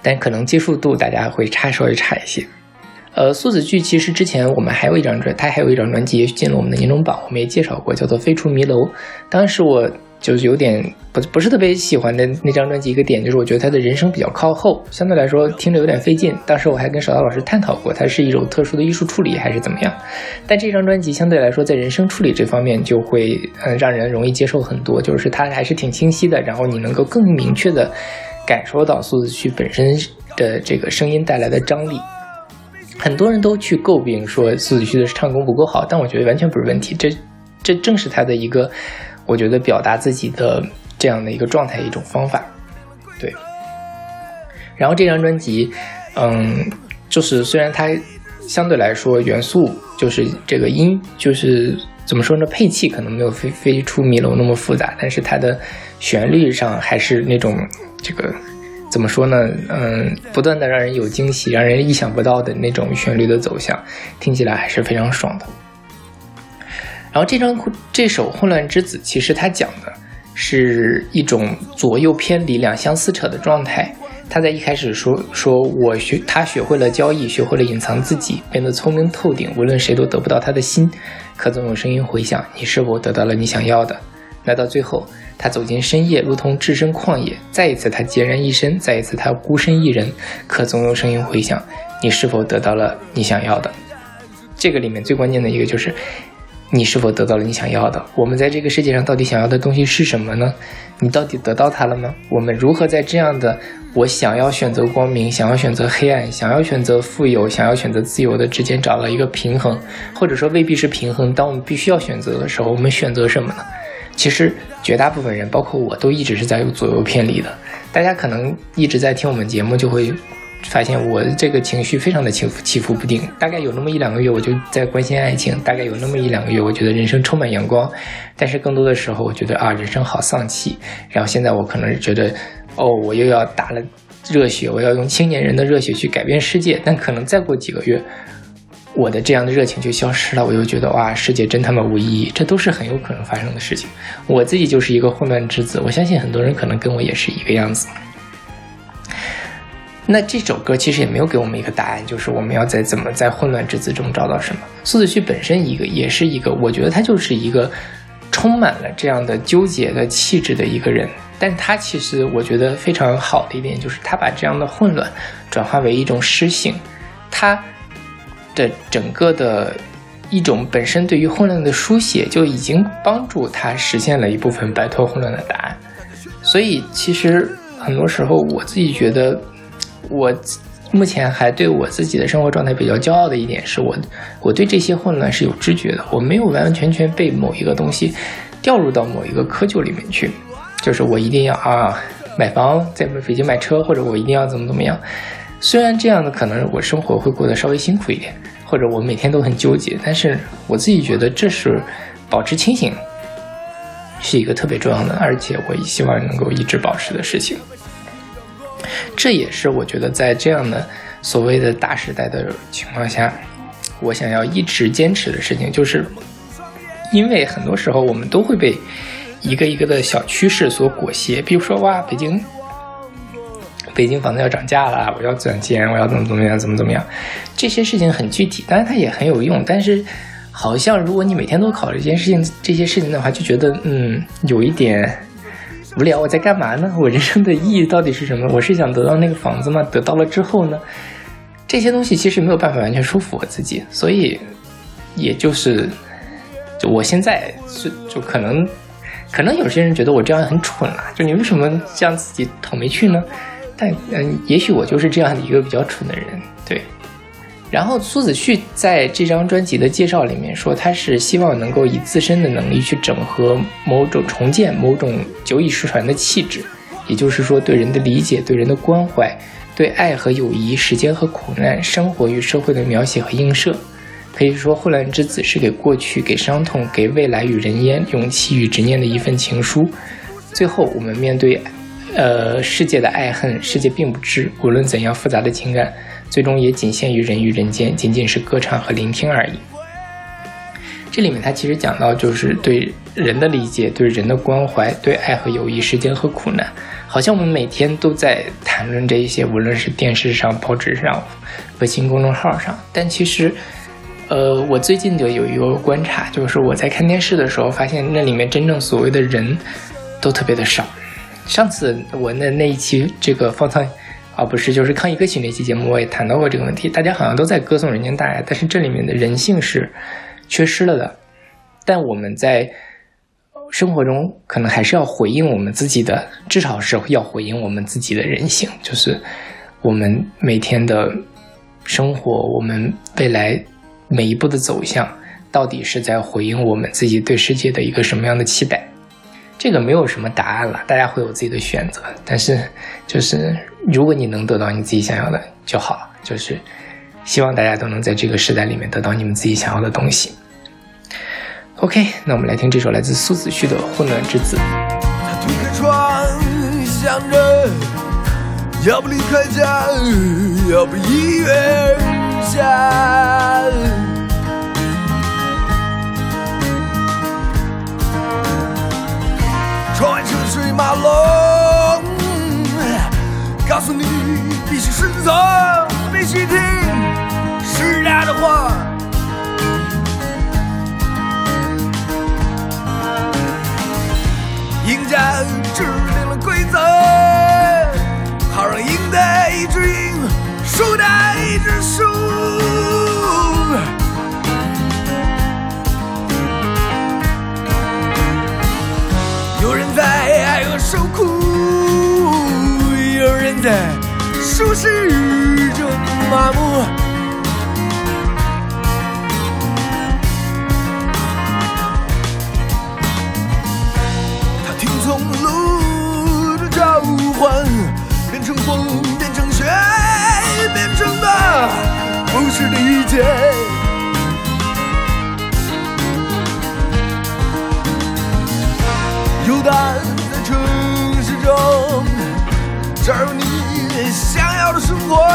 但可能接受度大家会差稍微差一些。呃，苏子旭其实之前我们还有一张专，他还有一张专辑进了我们的年终榜，我们也介绍过，叫做《飞出迷楼》。当时我。就是有点不不是特别喜欢的那张专辑，一个点就是我觉得他的人声比较靠后，相对来说听着有点费劲。当时我还跟邵涛老师探讨过，它是一种特殊的艺术处理还是怎么样。但这张专辑相对来说在人声处理这方面就会嗯让人容易接受很多，就是它还是挺清晰的，然后你能够更明确的感受到苏子旭本身的这个声音带来的张力。很多人都去诟病说苏子旭的唱功不够好，但我觉得完全不是问题，这这正是他的一个。我觉得表达自己的这样的一个状态一种方法，对。然后这张专辑，嗯，就是虽然它相对来说元素就是这个音，就是怎么说呢，配器可能没有飞飞出迷楼那么复杂，但是它的旋律上还是那种这个怎么说呢，嗯，不断的让人有惊喜，让人意想不到的那种旋律的走向，听起来还是非常爽的。然后这张这首《混乱之子》，其实它讲的是一种左右偏离、两相撕扯的状态。他在一开始说：“说我学他学会了交易，学会了隐藏自己，变得聪明透顶，无论谁都得不到他的心。可总有声音回响，你是否得到了你想要的？那到最后，他走进深夜，如同置身旷野。再一次，他孑然一身；再一次，他孤身一人。可总有声音回响，你是否得到了你想要的？这个里面最关键的一个就是。”你是否得到了你想要的？我们在这个世界上到底想要的东西是什么呢？你到底得到它了吗？我们如何在这样的我想要选择光明、想要选择黑暗、想要选择富有、想要选择自由的之间找到一个平衡？或者说未必是平衡。当我们必须要选择的时候，我们选择什么呢？其实绝大部分人，包括我都一直是在左右偏离的。大家可能一直在听我们节目，就会。发现我这个情绪非常的起伏起伏不定，大概有那么一两个月我就在关心爱情，大概有那么一两个月我觉得人生充满阳光，但是更多的时候我觉得啊人生好丧气，然后现在我可能觉得哦我又要打了热血，我要用青年人的热血去改变世界，但可能再过几个月，我的这样的热情就消失了，我又觉得哇世界真他妈无意义，这都是很有可能发生的事情。我自己就是一个混乱之子，我相信很多人可能跟我也是一个样子。那这首歌其实也没有给我们一个答案，就是我们要在怎么在混乱之子中找到什么。苏子旭本身一个也是一个，我觉得他就是一个充满了这样的纠结的气质的一个人。但他其实我觉得非常好的一点就是他把这样的混乱转化为一种诗性，他的整个的一种本身对于混乱的书写就已经帮助他实现了一部分摆脱混乱的答案。所以其实很多时候我自己觉得。我目前还对我自己的生活状态比较骄傲的一点是我，我对这些混乱是有知觉的，我没有完完全全被某一个东西掉入到某一个窠臼里面去，就是我一定要啊买房在北京买车，或者我一定要怎么怎么样，虽然这样的可能我生活会过得稍微辛苦一点，或者我每天都很纠结，但是我自己觉得这是保持清醒是一个特别重要的，而且我希望能够一直保持的事情。这也是我觉得在这样的所谓的大时代的情况下，我想要一直坚持的事情，就是因为很多时候我们都会被一个一个的小趋势所裹挟，比如说哇，北京北京房子要涨价了，我要攒钱，我要怎么怎么样，怎么怎么样，这些事情很具体，当然它也很有用，但是好像如果你每天都考虑这件事情这些事情的话，就觉得嗯有一点。无聊，我在干嘛呢？我人生的意义到底是什么？我是想得到那个房子吗？得到了之后呢？这些东西其实没有办法完全说服我自己，所以，也就是，就我现在是就可能，可能有些人觉得我这样很蠢了，就你为什么这样自己讨没趣呢？但嗯，也许我就是这样的一个比较蠢的人，对。然后苏子旭在这张专辑的介绍里面说，他是希望能够以自身的能力去整合某种重建某种久已失传的气质，也就是说，对人的理解、对人的关怀、对爱和友谊、时间和苦难、生活与社会的描写和映射。可以说，《混乱之子》是给过去、给伤痛、给未来与人烟勇气与执念的一份情书。最后，我们面对，呃，世界的爱恨，世界并不知，无论怎样复杂的情感。最终也仅限于人与人间，仅仅是歌唱和聆听而已。这里面他其实讲到，就是对人的理解、对人的关怀、对爱和友谊、时间和苦难，好像我们每天都在谈论这一些，无论是电视上、报纸上、微信公众号上。但其实，呃，我最近就有一个观察，就是我在看电视的时候，发现那里面真正所谓的人都特别的少。上次我那那一期这个放在。啊，不是，就是抗议歌曲那期节目，我也谈到过这个问题。大家好像都在歌颂人间大爱，但是这里面的人性是缺失了的。但我们在生活中可能还是要回应我们自己的，至少是要回应我们自己的人性，就是我们每天的生活，我们未来每一步的走向，到底是在回应我们自己对世界的一个什么样的期待？这个没有什么答案了，大家会有自己的选择。但是，就是如果你能得到你自己想要的就好了。就是希望大家都能在这个时代里面得到你们自己想要的东西。OK，那我们来听这首来自苏子旭的《混乱之子》。他推开窗，想着要不离开家，要不医院下。水马龙，告诉你必须顺从，必须听时代的话。赢家制定了规则，好让赢的一直赢，输的一直输。爱和受苦，有人在舒适中麻木。他听从路的召唤，变成风，变成雪，变成的不是理解。游荡在城市中，找你想要的生活，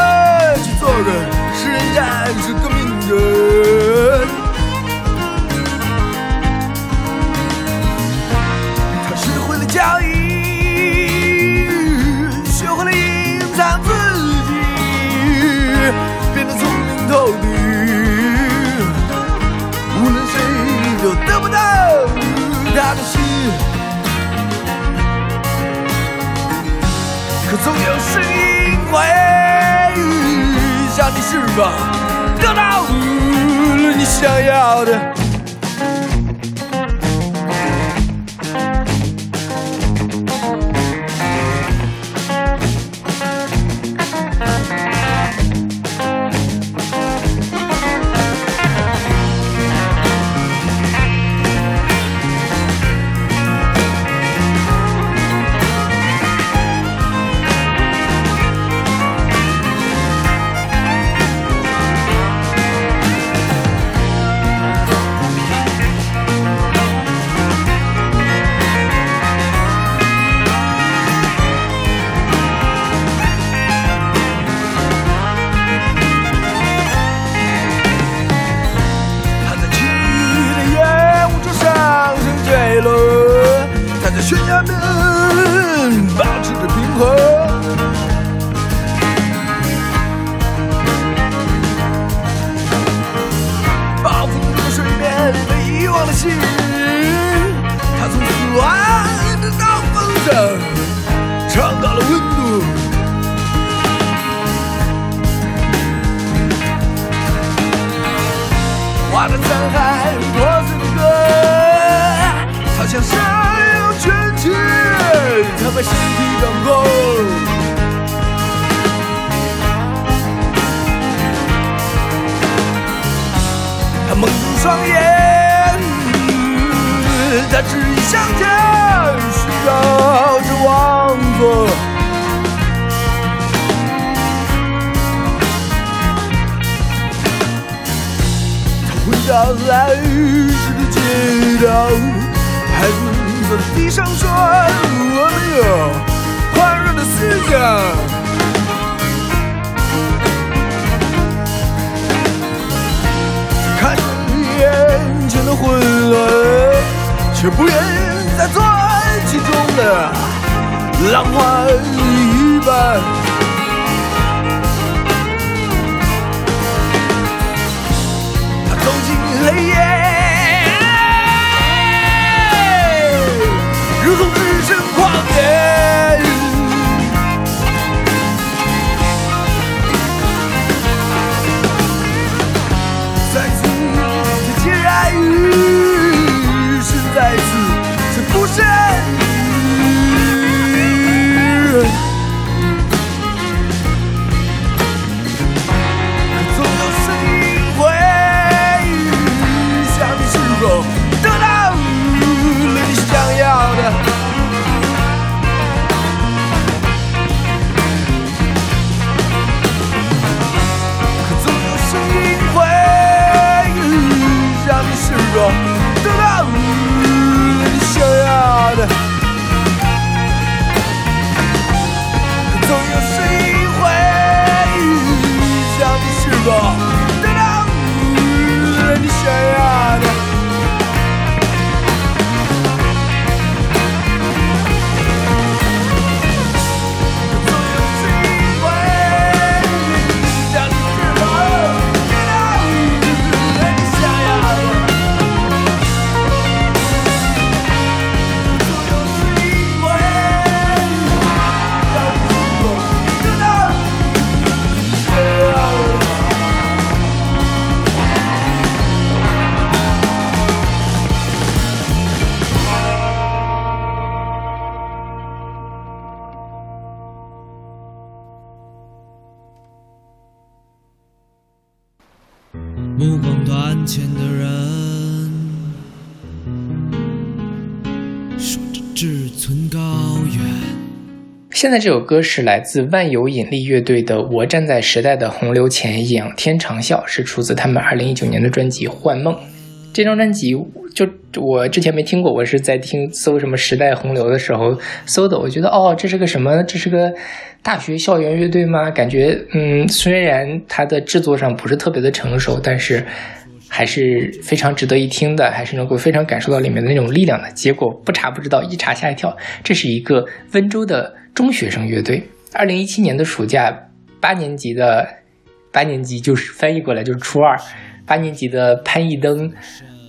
去做个是人家是革命人。他学会了交易，总有声音会向你释放，得到了你想要的。现在这首歌是来自万有引力乐队的《我站在时代的洪流前，仰天长啸》，是出自他们二零一九年的专辑《幻梦》。这张专辑就我之前没听过，我是在听搜什么时代洪流的时候搜的。我觉得哦，这是个什么？这是个大学校园乐队吗？感觉嗯，虽然它的制作上不是特别的成熟，但是还是非常值得一听的，还是能够非常感受到里面的那种力量的。结果不查不知道，一查吓一跳，这是一个温州的中学生乐队。二零一七年的暑假，八年级的八年级就是翻译过来就是初二，八年级的潘一登。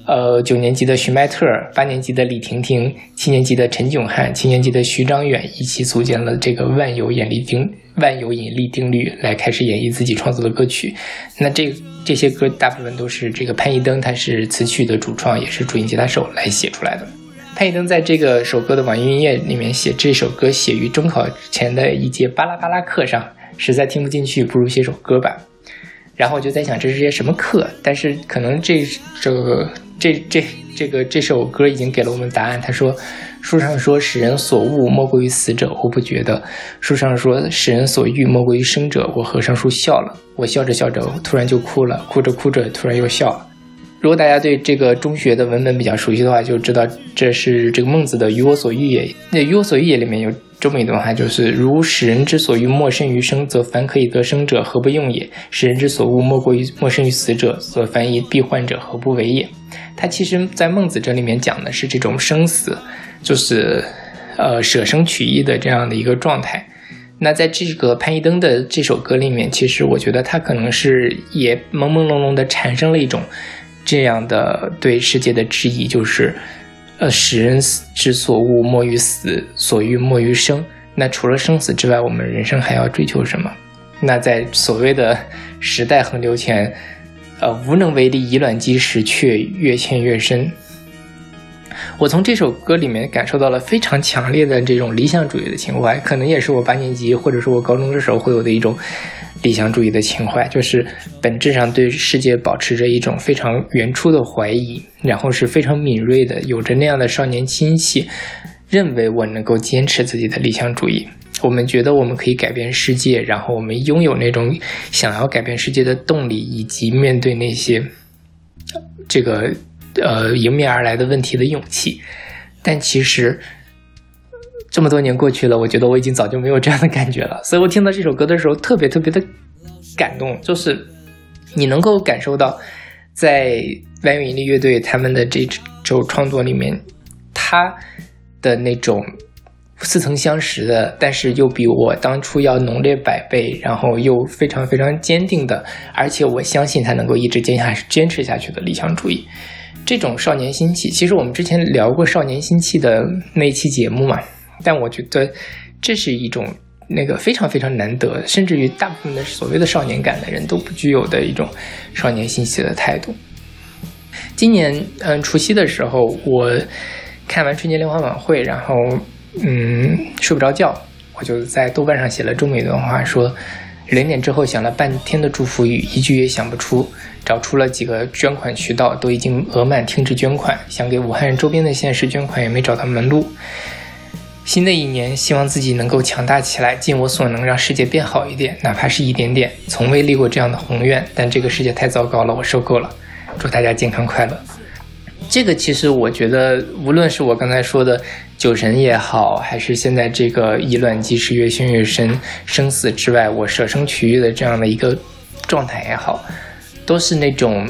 呃，九年级的徐迈特，八年级的李婷婷，七年级的陈炯汉，七年级的徐张远一起组建了这个万有引力定万有引力定律，来开始演绎自己创作的歌曲。那这这些歌大部分都是这个潘一登，他是词曲的主创，也是主音吉他手来写出来的。潘一登在这个首歌的网易云音乐里面写这首歌写于中考前的一节巴拉巴拉课上，实在听不进去，不如写首歌吧。然后我就在想这是些什么课，但是可能这这这这这个这首歌已经给了我们答案。他说，书上说使人所恶莫过于死者，我不觉得；书上说使人所欲莫过于生者，我合上书笑了。我笑着笑着突然就哭了，哭着哭着突然又笑了。如果大家对这个中学的文本比较熟悉的话，就知道这是这个孟子的“于我所欲也”。那“于我所欲也”里面有这么一段话，就是“如使人之所欲莫甚于生，则凡可以得生者，何不用也？使人之所恶莫过于莫甚于死者，则凡以必患者，何不为也？”他其实，在孟子这里面讲的是这种生死，就是呃舍生取义的这样的一个状态。那在这个潘一登的这首歌里面，其实我觉得他可能是也朦朦胧胧的产生了一种。这样的对世界的质疑，就是，呃，使人之所恶莫于死，所欲莫于生。那除了生死之外，我们人生还要追求什么？那在所谓的时代横流前，呃无能为力，以卵击石，却越陷越深。我从这首歌里面感受到了非常强烈的这种理想主义的情怀，可能也是我八年级或者是我高中的时候会有的一种理想主义的情怀，就是本质上对世界保持着一种非常原初的怀疑，然后是非常敏锐的，有着那样的少年心气，认为我能够坚持自己的理想主义。我们觉得我们可以改变世界，然后我们拥有那种想要改变世界的动力，以及面对那些这个。呃，迎面而来的问题的勇气，但其实这么多年过去了，我觉得我已经早就没有这样的感觉了。所以我听到这首歌的时候，特别特别的感动，就是你能够感受到，在万有引力乐队他们的这首创作里面，他的那种似曾相识的，但是又比我当初要浓烈百倍，然后又非常非常坚定的，而且我相信他能够一直坚下坚持下去的理想主义。这种少年心气，其实我们之前聊过少年心气的那一期节目嘛，但我觉得这是一种那个非常非常难得，甚至于大部分的所谓的少年感的人都不具有的一种少年心气的态度。今年嗯除夕的时候，我看完春节联欢晚会，然后嗯睡不着觉，我就在豆瓣上写了这么一段话，说零点之后想了半天的祝福语，一句也想不出。找出了几个捐款渠道，都已经额满停止捐款。想给武汉周边的县市捐款，也没找到门路。新的一年，希望自己能够强大起来，尽我所能让世界变好一点，哪怕是一点点。从未立过这样的宏愿，但这个世界太糟糕了，我受够了。祝大家健康快乐。这个其实我觉得，无论是我刚才说的酒神也好，还是现在这个以卵击石、越陷越深、生死之外我舍生取义的这样的一个状态也好。都是那种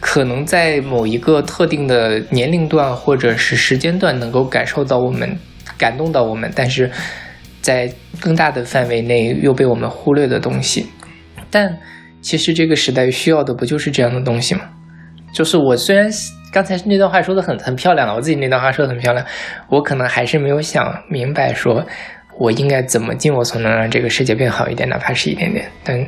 可能在某一个特定的年龄段或者是时间段能够感受到我们、感动到我们，但是在更大的范围内又被我们忽略的东西。但其实这个时代需要的不就是这样的东西吗？就是我虽然刚才那段话说的很很漂亮了，我自己那段话说的很漂亮，我可能还是没有想明白，说我应该怎么尽我所能让这个世界变好一点，哪怕是一点点。但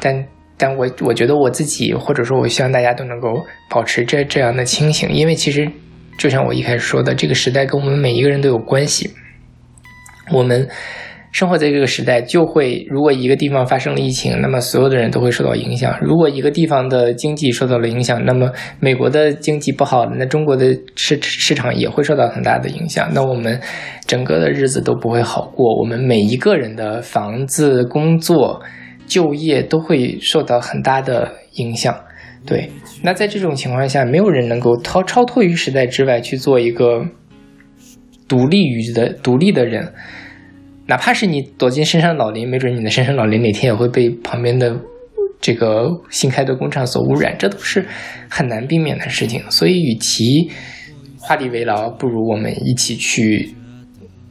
但。但我我觉得我自己，或者说我希望大家都能够保持这这样的清醒，因为其实就像我一开始说的，这个时代跟我们每一个人都有关系。我们生活在这个时代，就会如果一个地方发生了疫情，那么所有的人都会受到影响；如果一个地方的经济受到了影响，那么美国的经济不好了，那中国的市市场也会受到很大的影响。那我们整个的日子都不会好过，我们每一个人的房子、工作。就业都会受到很大的影响，对。那在这种情况下，没有人能够超超脱于时代之外去做一个独立于的独立的人，哪怕是你躲进深山老林，没准你的深山老林哪天也会被旁边的这个新开的工厂所污染，这都是很难避免的事情。所以，与其画地为牢，不如我们一起去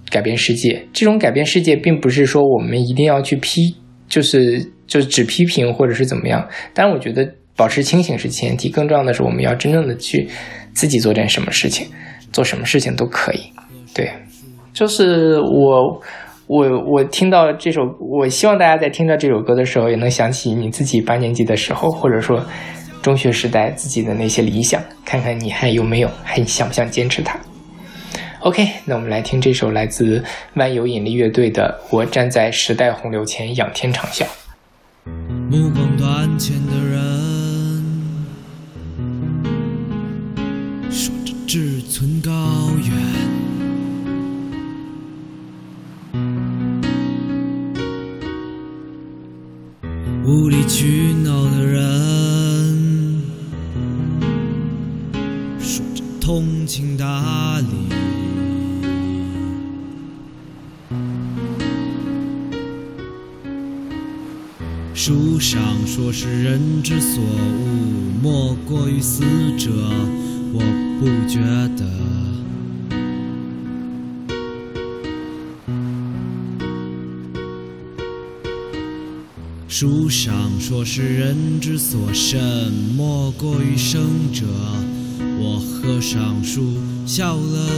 改变世界。这种改变世界，并不是说我们一定要去批。就是就只批评或者是怎么样，但我觉得保持清醒是前提，更重要的是我们要真正的去自己做点什么事情，做什么事情都可以。对，就是我我我听到这首，我希望大家在听到这首歌的时候，也能想起你自己八年级的时候，或者说中学时代自己的那些理想，看看你还有没有，还想不想坚持它。OK，那我们来听这首来自万有引力乐队的《我站在时代洪流前仰天长啸》。目光短浅的人，说着志存高无理取闹的人，说着通情达理。书上说是人之所恶，莫过于死者。我不觉得。书上说是人之所生，莫过于生者。我合上书，笑了。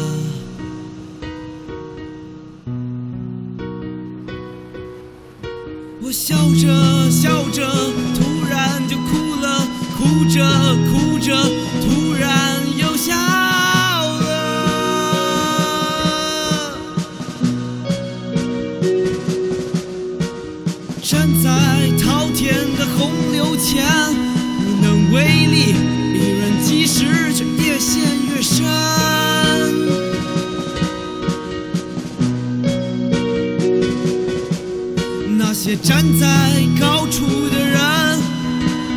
我笑着笑着，突然就哭了，哭着哭着，站在高处的人，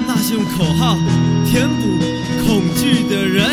那些用口号填补恐惧的人，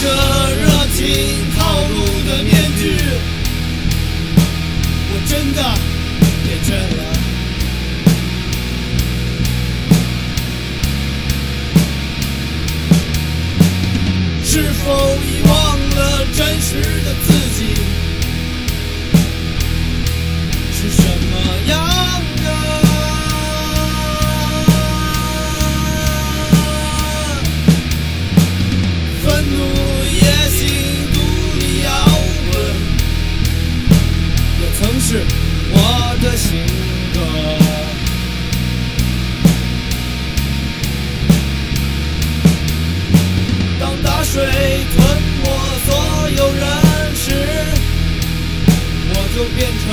着热情套路的面具，我真的厌倦了。是否遗忘了真实的自己是什么是我的性格。当大水吞没所有人时，我就变成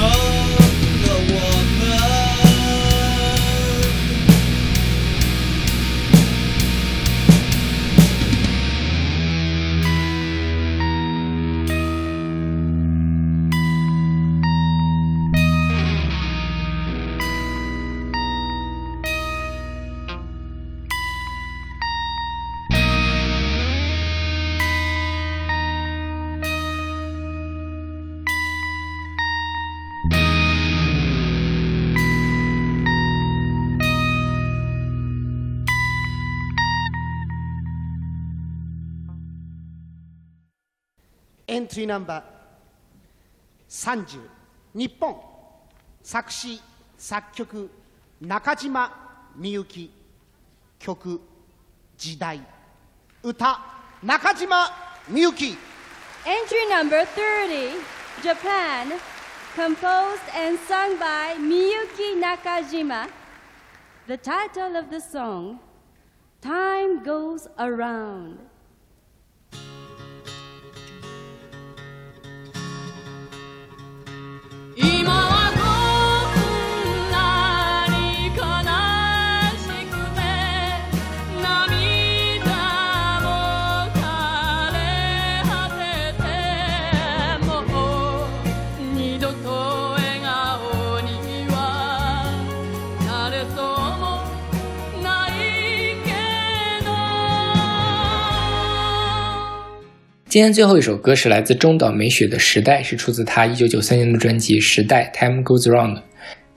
エントリーナンバー30日本作詞作曲中島みゆき曲時代歌中島みゆき Entry number 30, Japan, composed and sung by Miyuki Nakajima. The title of the song, Time Goes Around. 今天最后一首歌是来自中岛美雪的《时代》，是出自她一九九三年的专辑《时代 Time Goes Round》。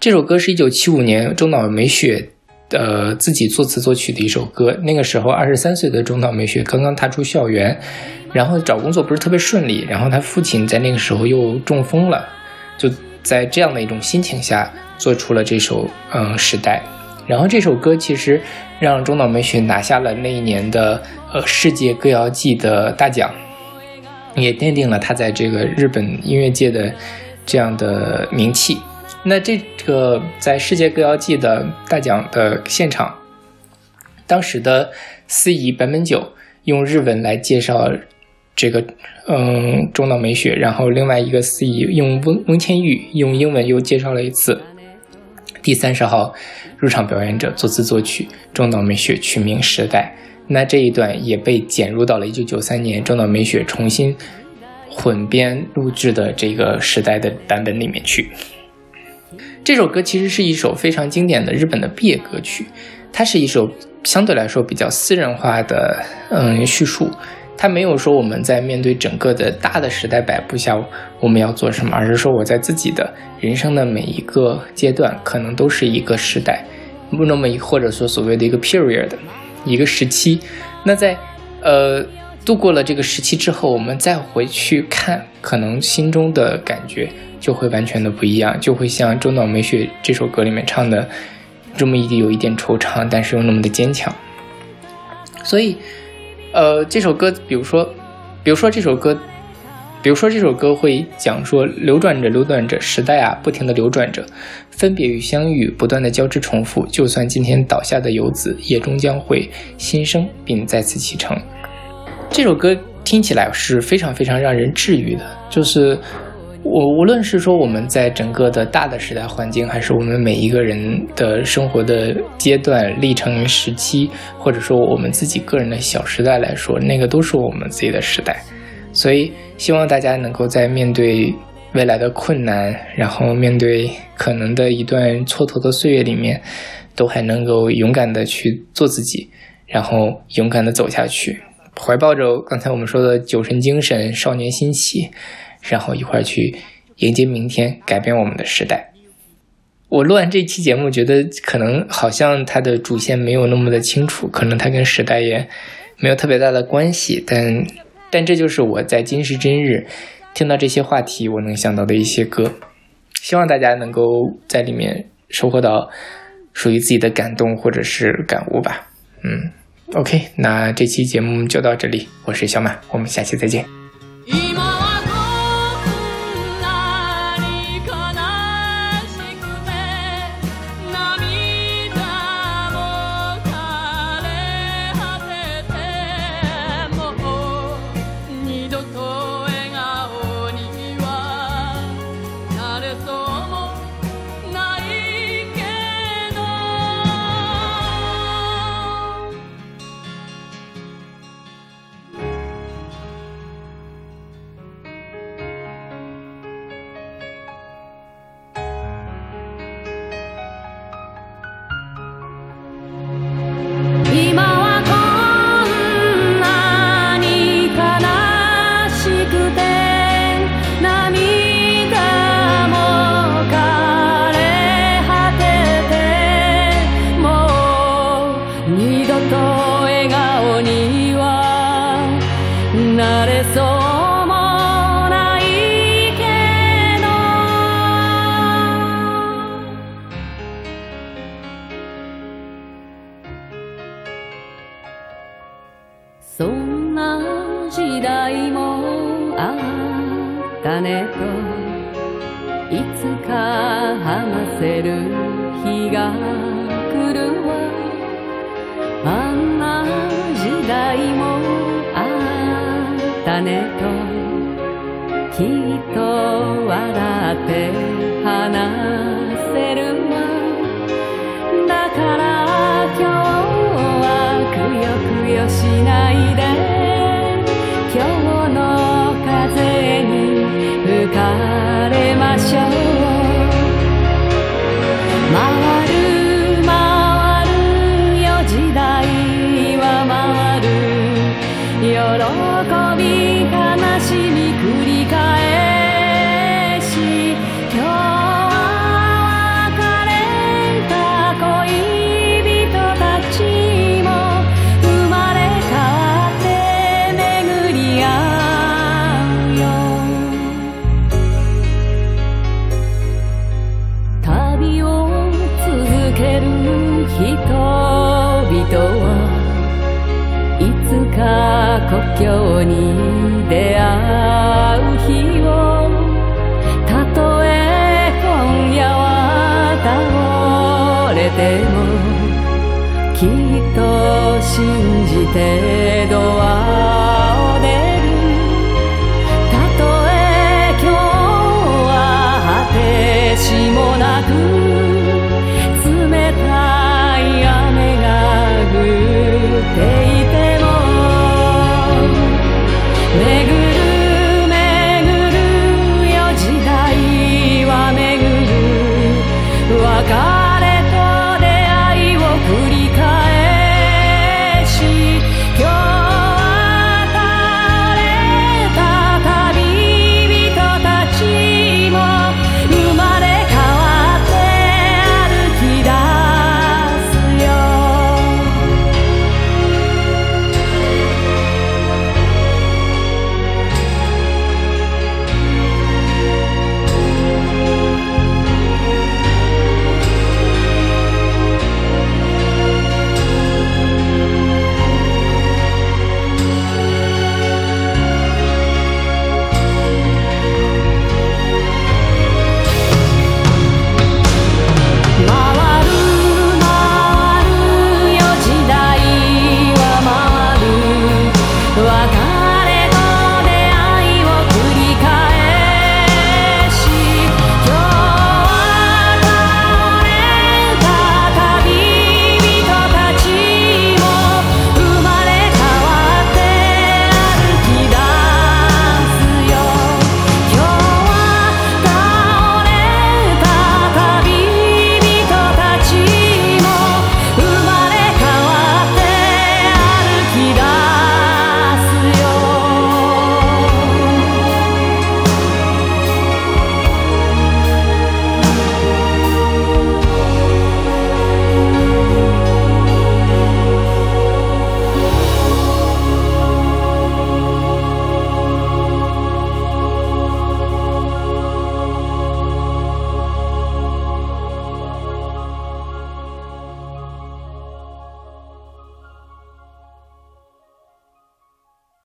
这首歌是一九七五年中岛美雪呃自己作词作曲的一首歌。那个时候二十三岁的中岛美雪刚刚踏出校园，然后找工作不是特别顺利，然后她父亲在那个时候又中风了，就在这样的一种心情下做出了这首嗯《时代》。然后这首歌其实让中岛美雪拿下了那一年的呃世界歌谣季的大奖，也奠定了他在这个日本音乐界的这样的名气。那这个在世界歌谣季的大奖的现场，当时的司仪坂本九用日文来介绍这个嗯中岛美雪，然后另外一个司仪用翁翁千玉用英文又介绍了一次。第三十号入场表演者作词作曲中岛美雪，取名《时代》。那这一段也被剪入到了1993年中岛美雪重新混编录制的这个《时代》的版本里面去。这首歌其实是一首非常经典的日本的毕业歌曲，它是一首相对来说比较私人化的嗯叙述。它没有说我们在面对整个的大的时代摆布下我们要做什么，而是说我在自己的人生的每一个阶段，可能都是一个时代，那么或者说所谓的一个 period，一个时期。那在呃度过了这个时期之后，我们再回去看，可能心中的感觉就会完全的不一样，就会像中岛美雪这首歌里面唱的这么一点有一点惆怅，但是又那么的坚强。所以。呃，这首歌，比如说，比如说这首歌，比如说这首歌会讲说，流转着，流转着，时代啊，不停的流转着，分别与相遇，不断的交织重复。就算今天倒下的游子，也终将会新生，并再次启程。这首歌听起来是非常非常让人治愈的，就是。我无论是说我们在整个的大的时代环境，还是我们每一个人的生活的阶段历程时期，或者说我们自己个人的小时代来说，那个都是我们自己的时代。所以希望大家能够在面对未来的困难，然后面对可能的一段蹉跎的岁月里面，都还能够勇敢的去做自己，然后勇敢的走下去，怀抱着刚才我们说的酒神精神、少年兴起。然后一块儿去迎接明天，改变我们的时代。我录完这期节目，觉得可能好像它的主线没有那么的清楚，可能它跟时代也没有特别大的关系。但但这就是我在今时今日听到这些话题，我能想到的一些歌。希望大家能够在里面收获到属于自己的感动或者是感悟吧。嗯，OK，那这期节目就到这里，我是小满，我们下期再见。人々はいつか故郷に出会う日をたとえ今夜は倒れてもきっと信じてドアを出るたとえ今日は果てしもなく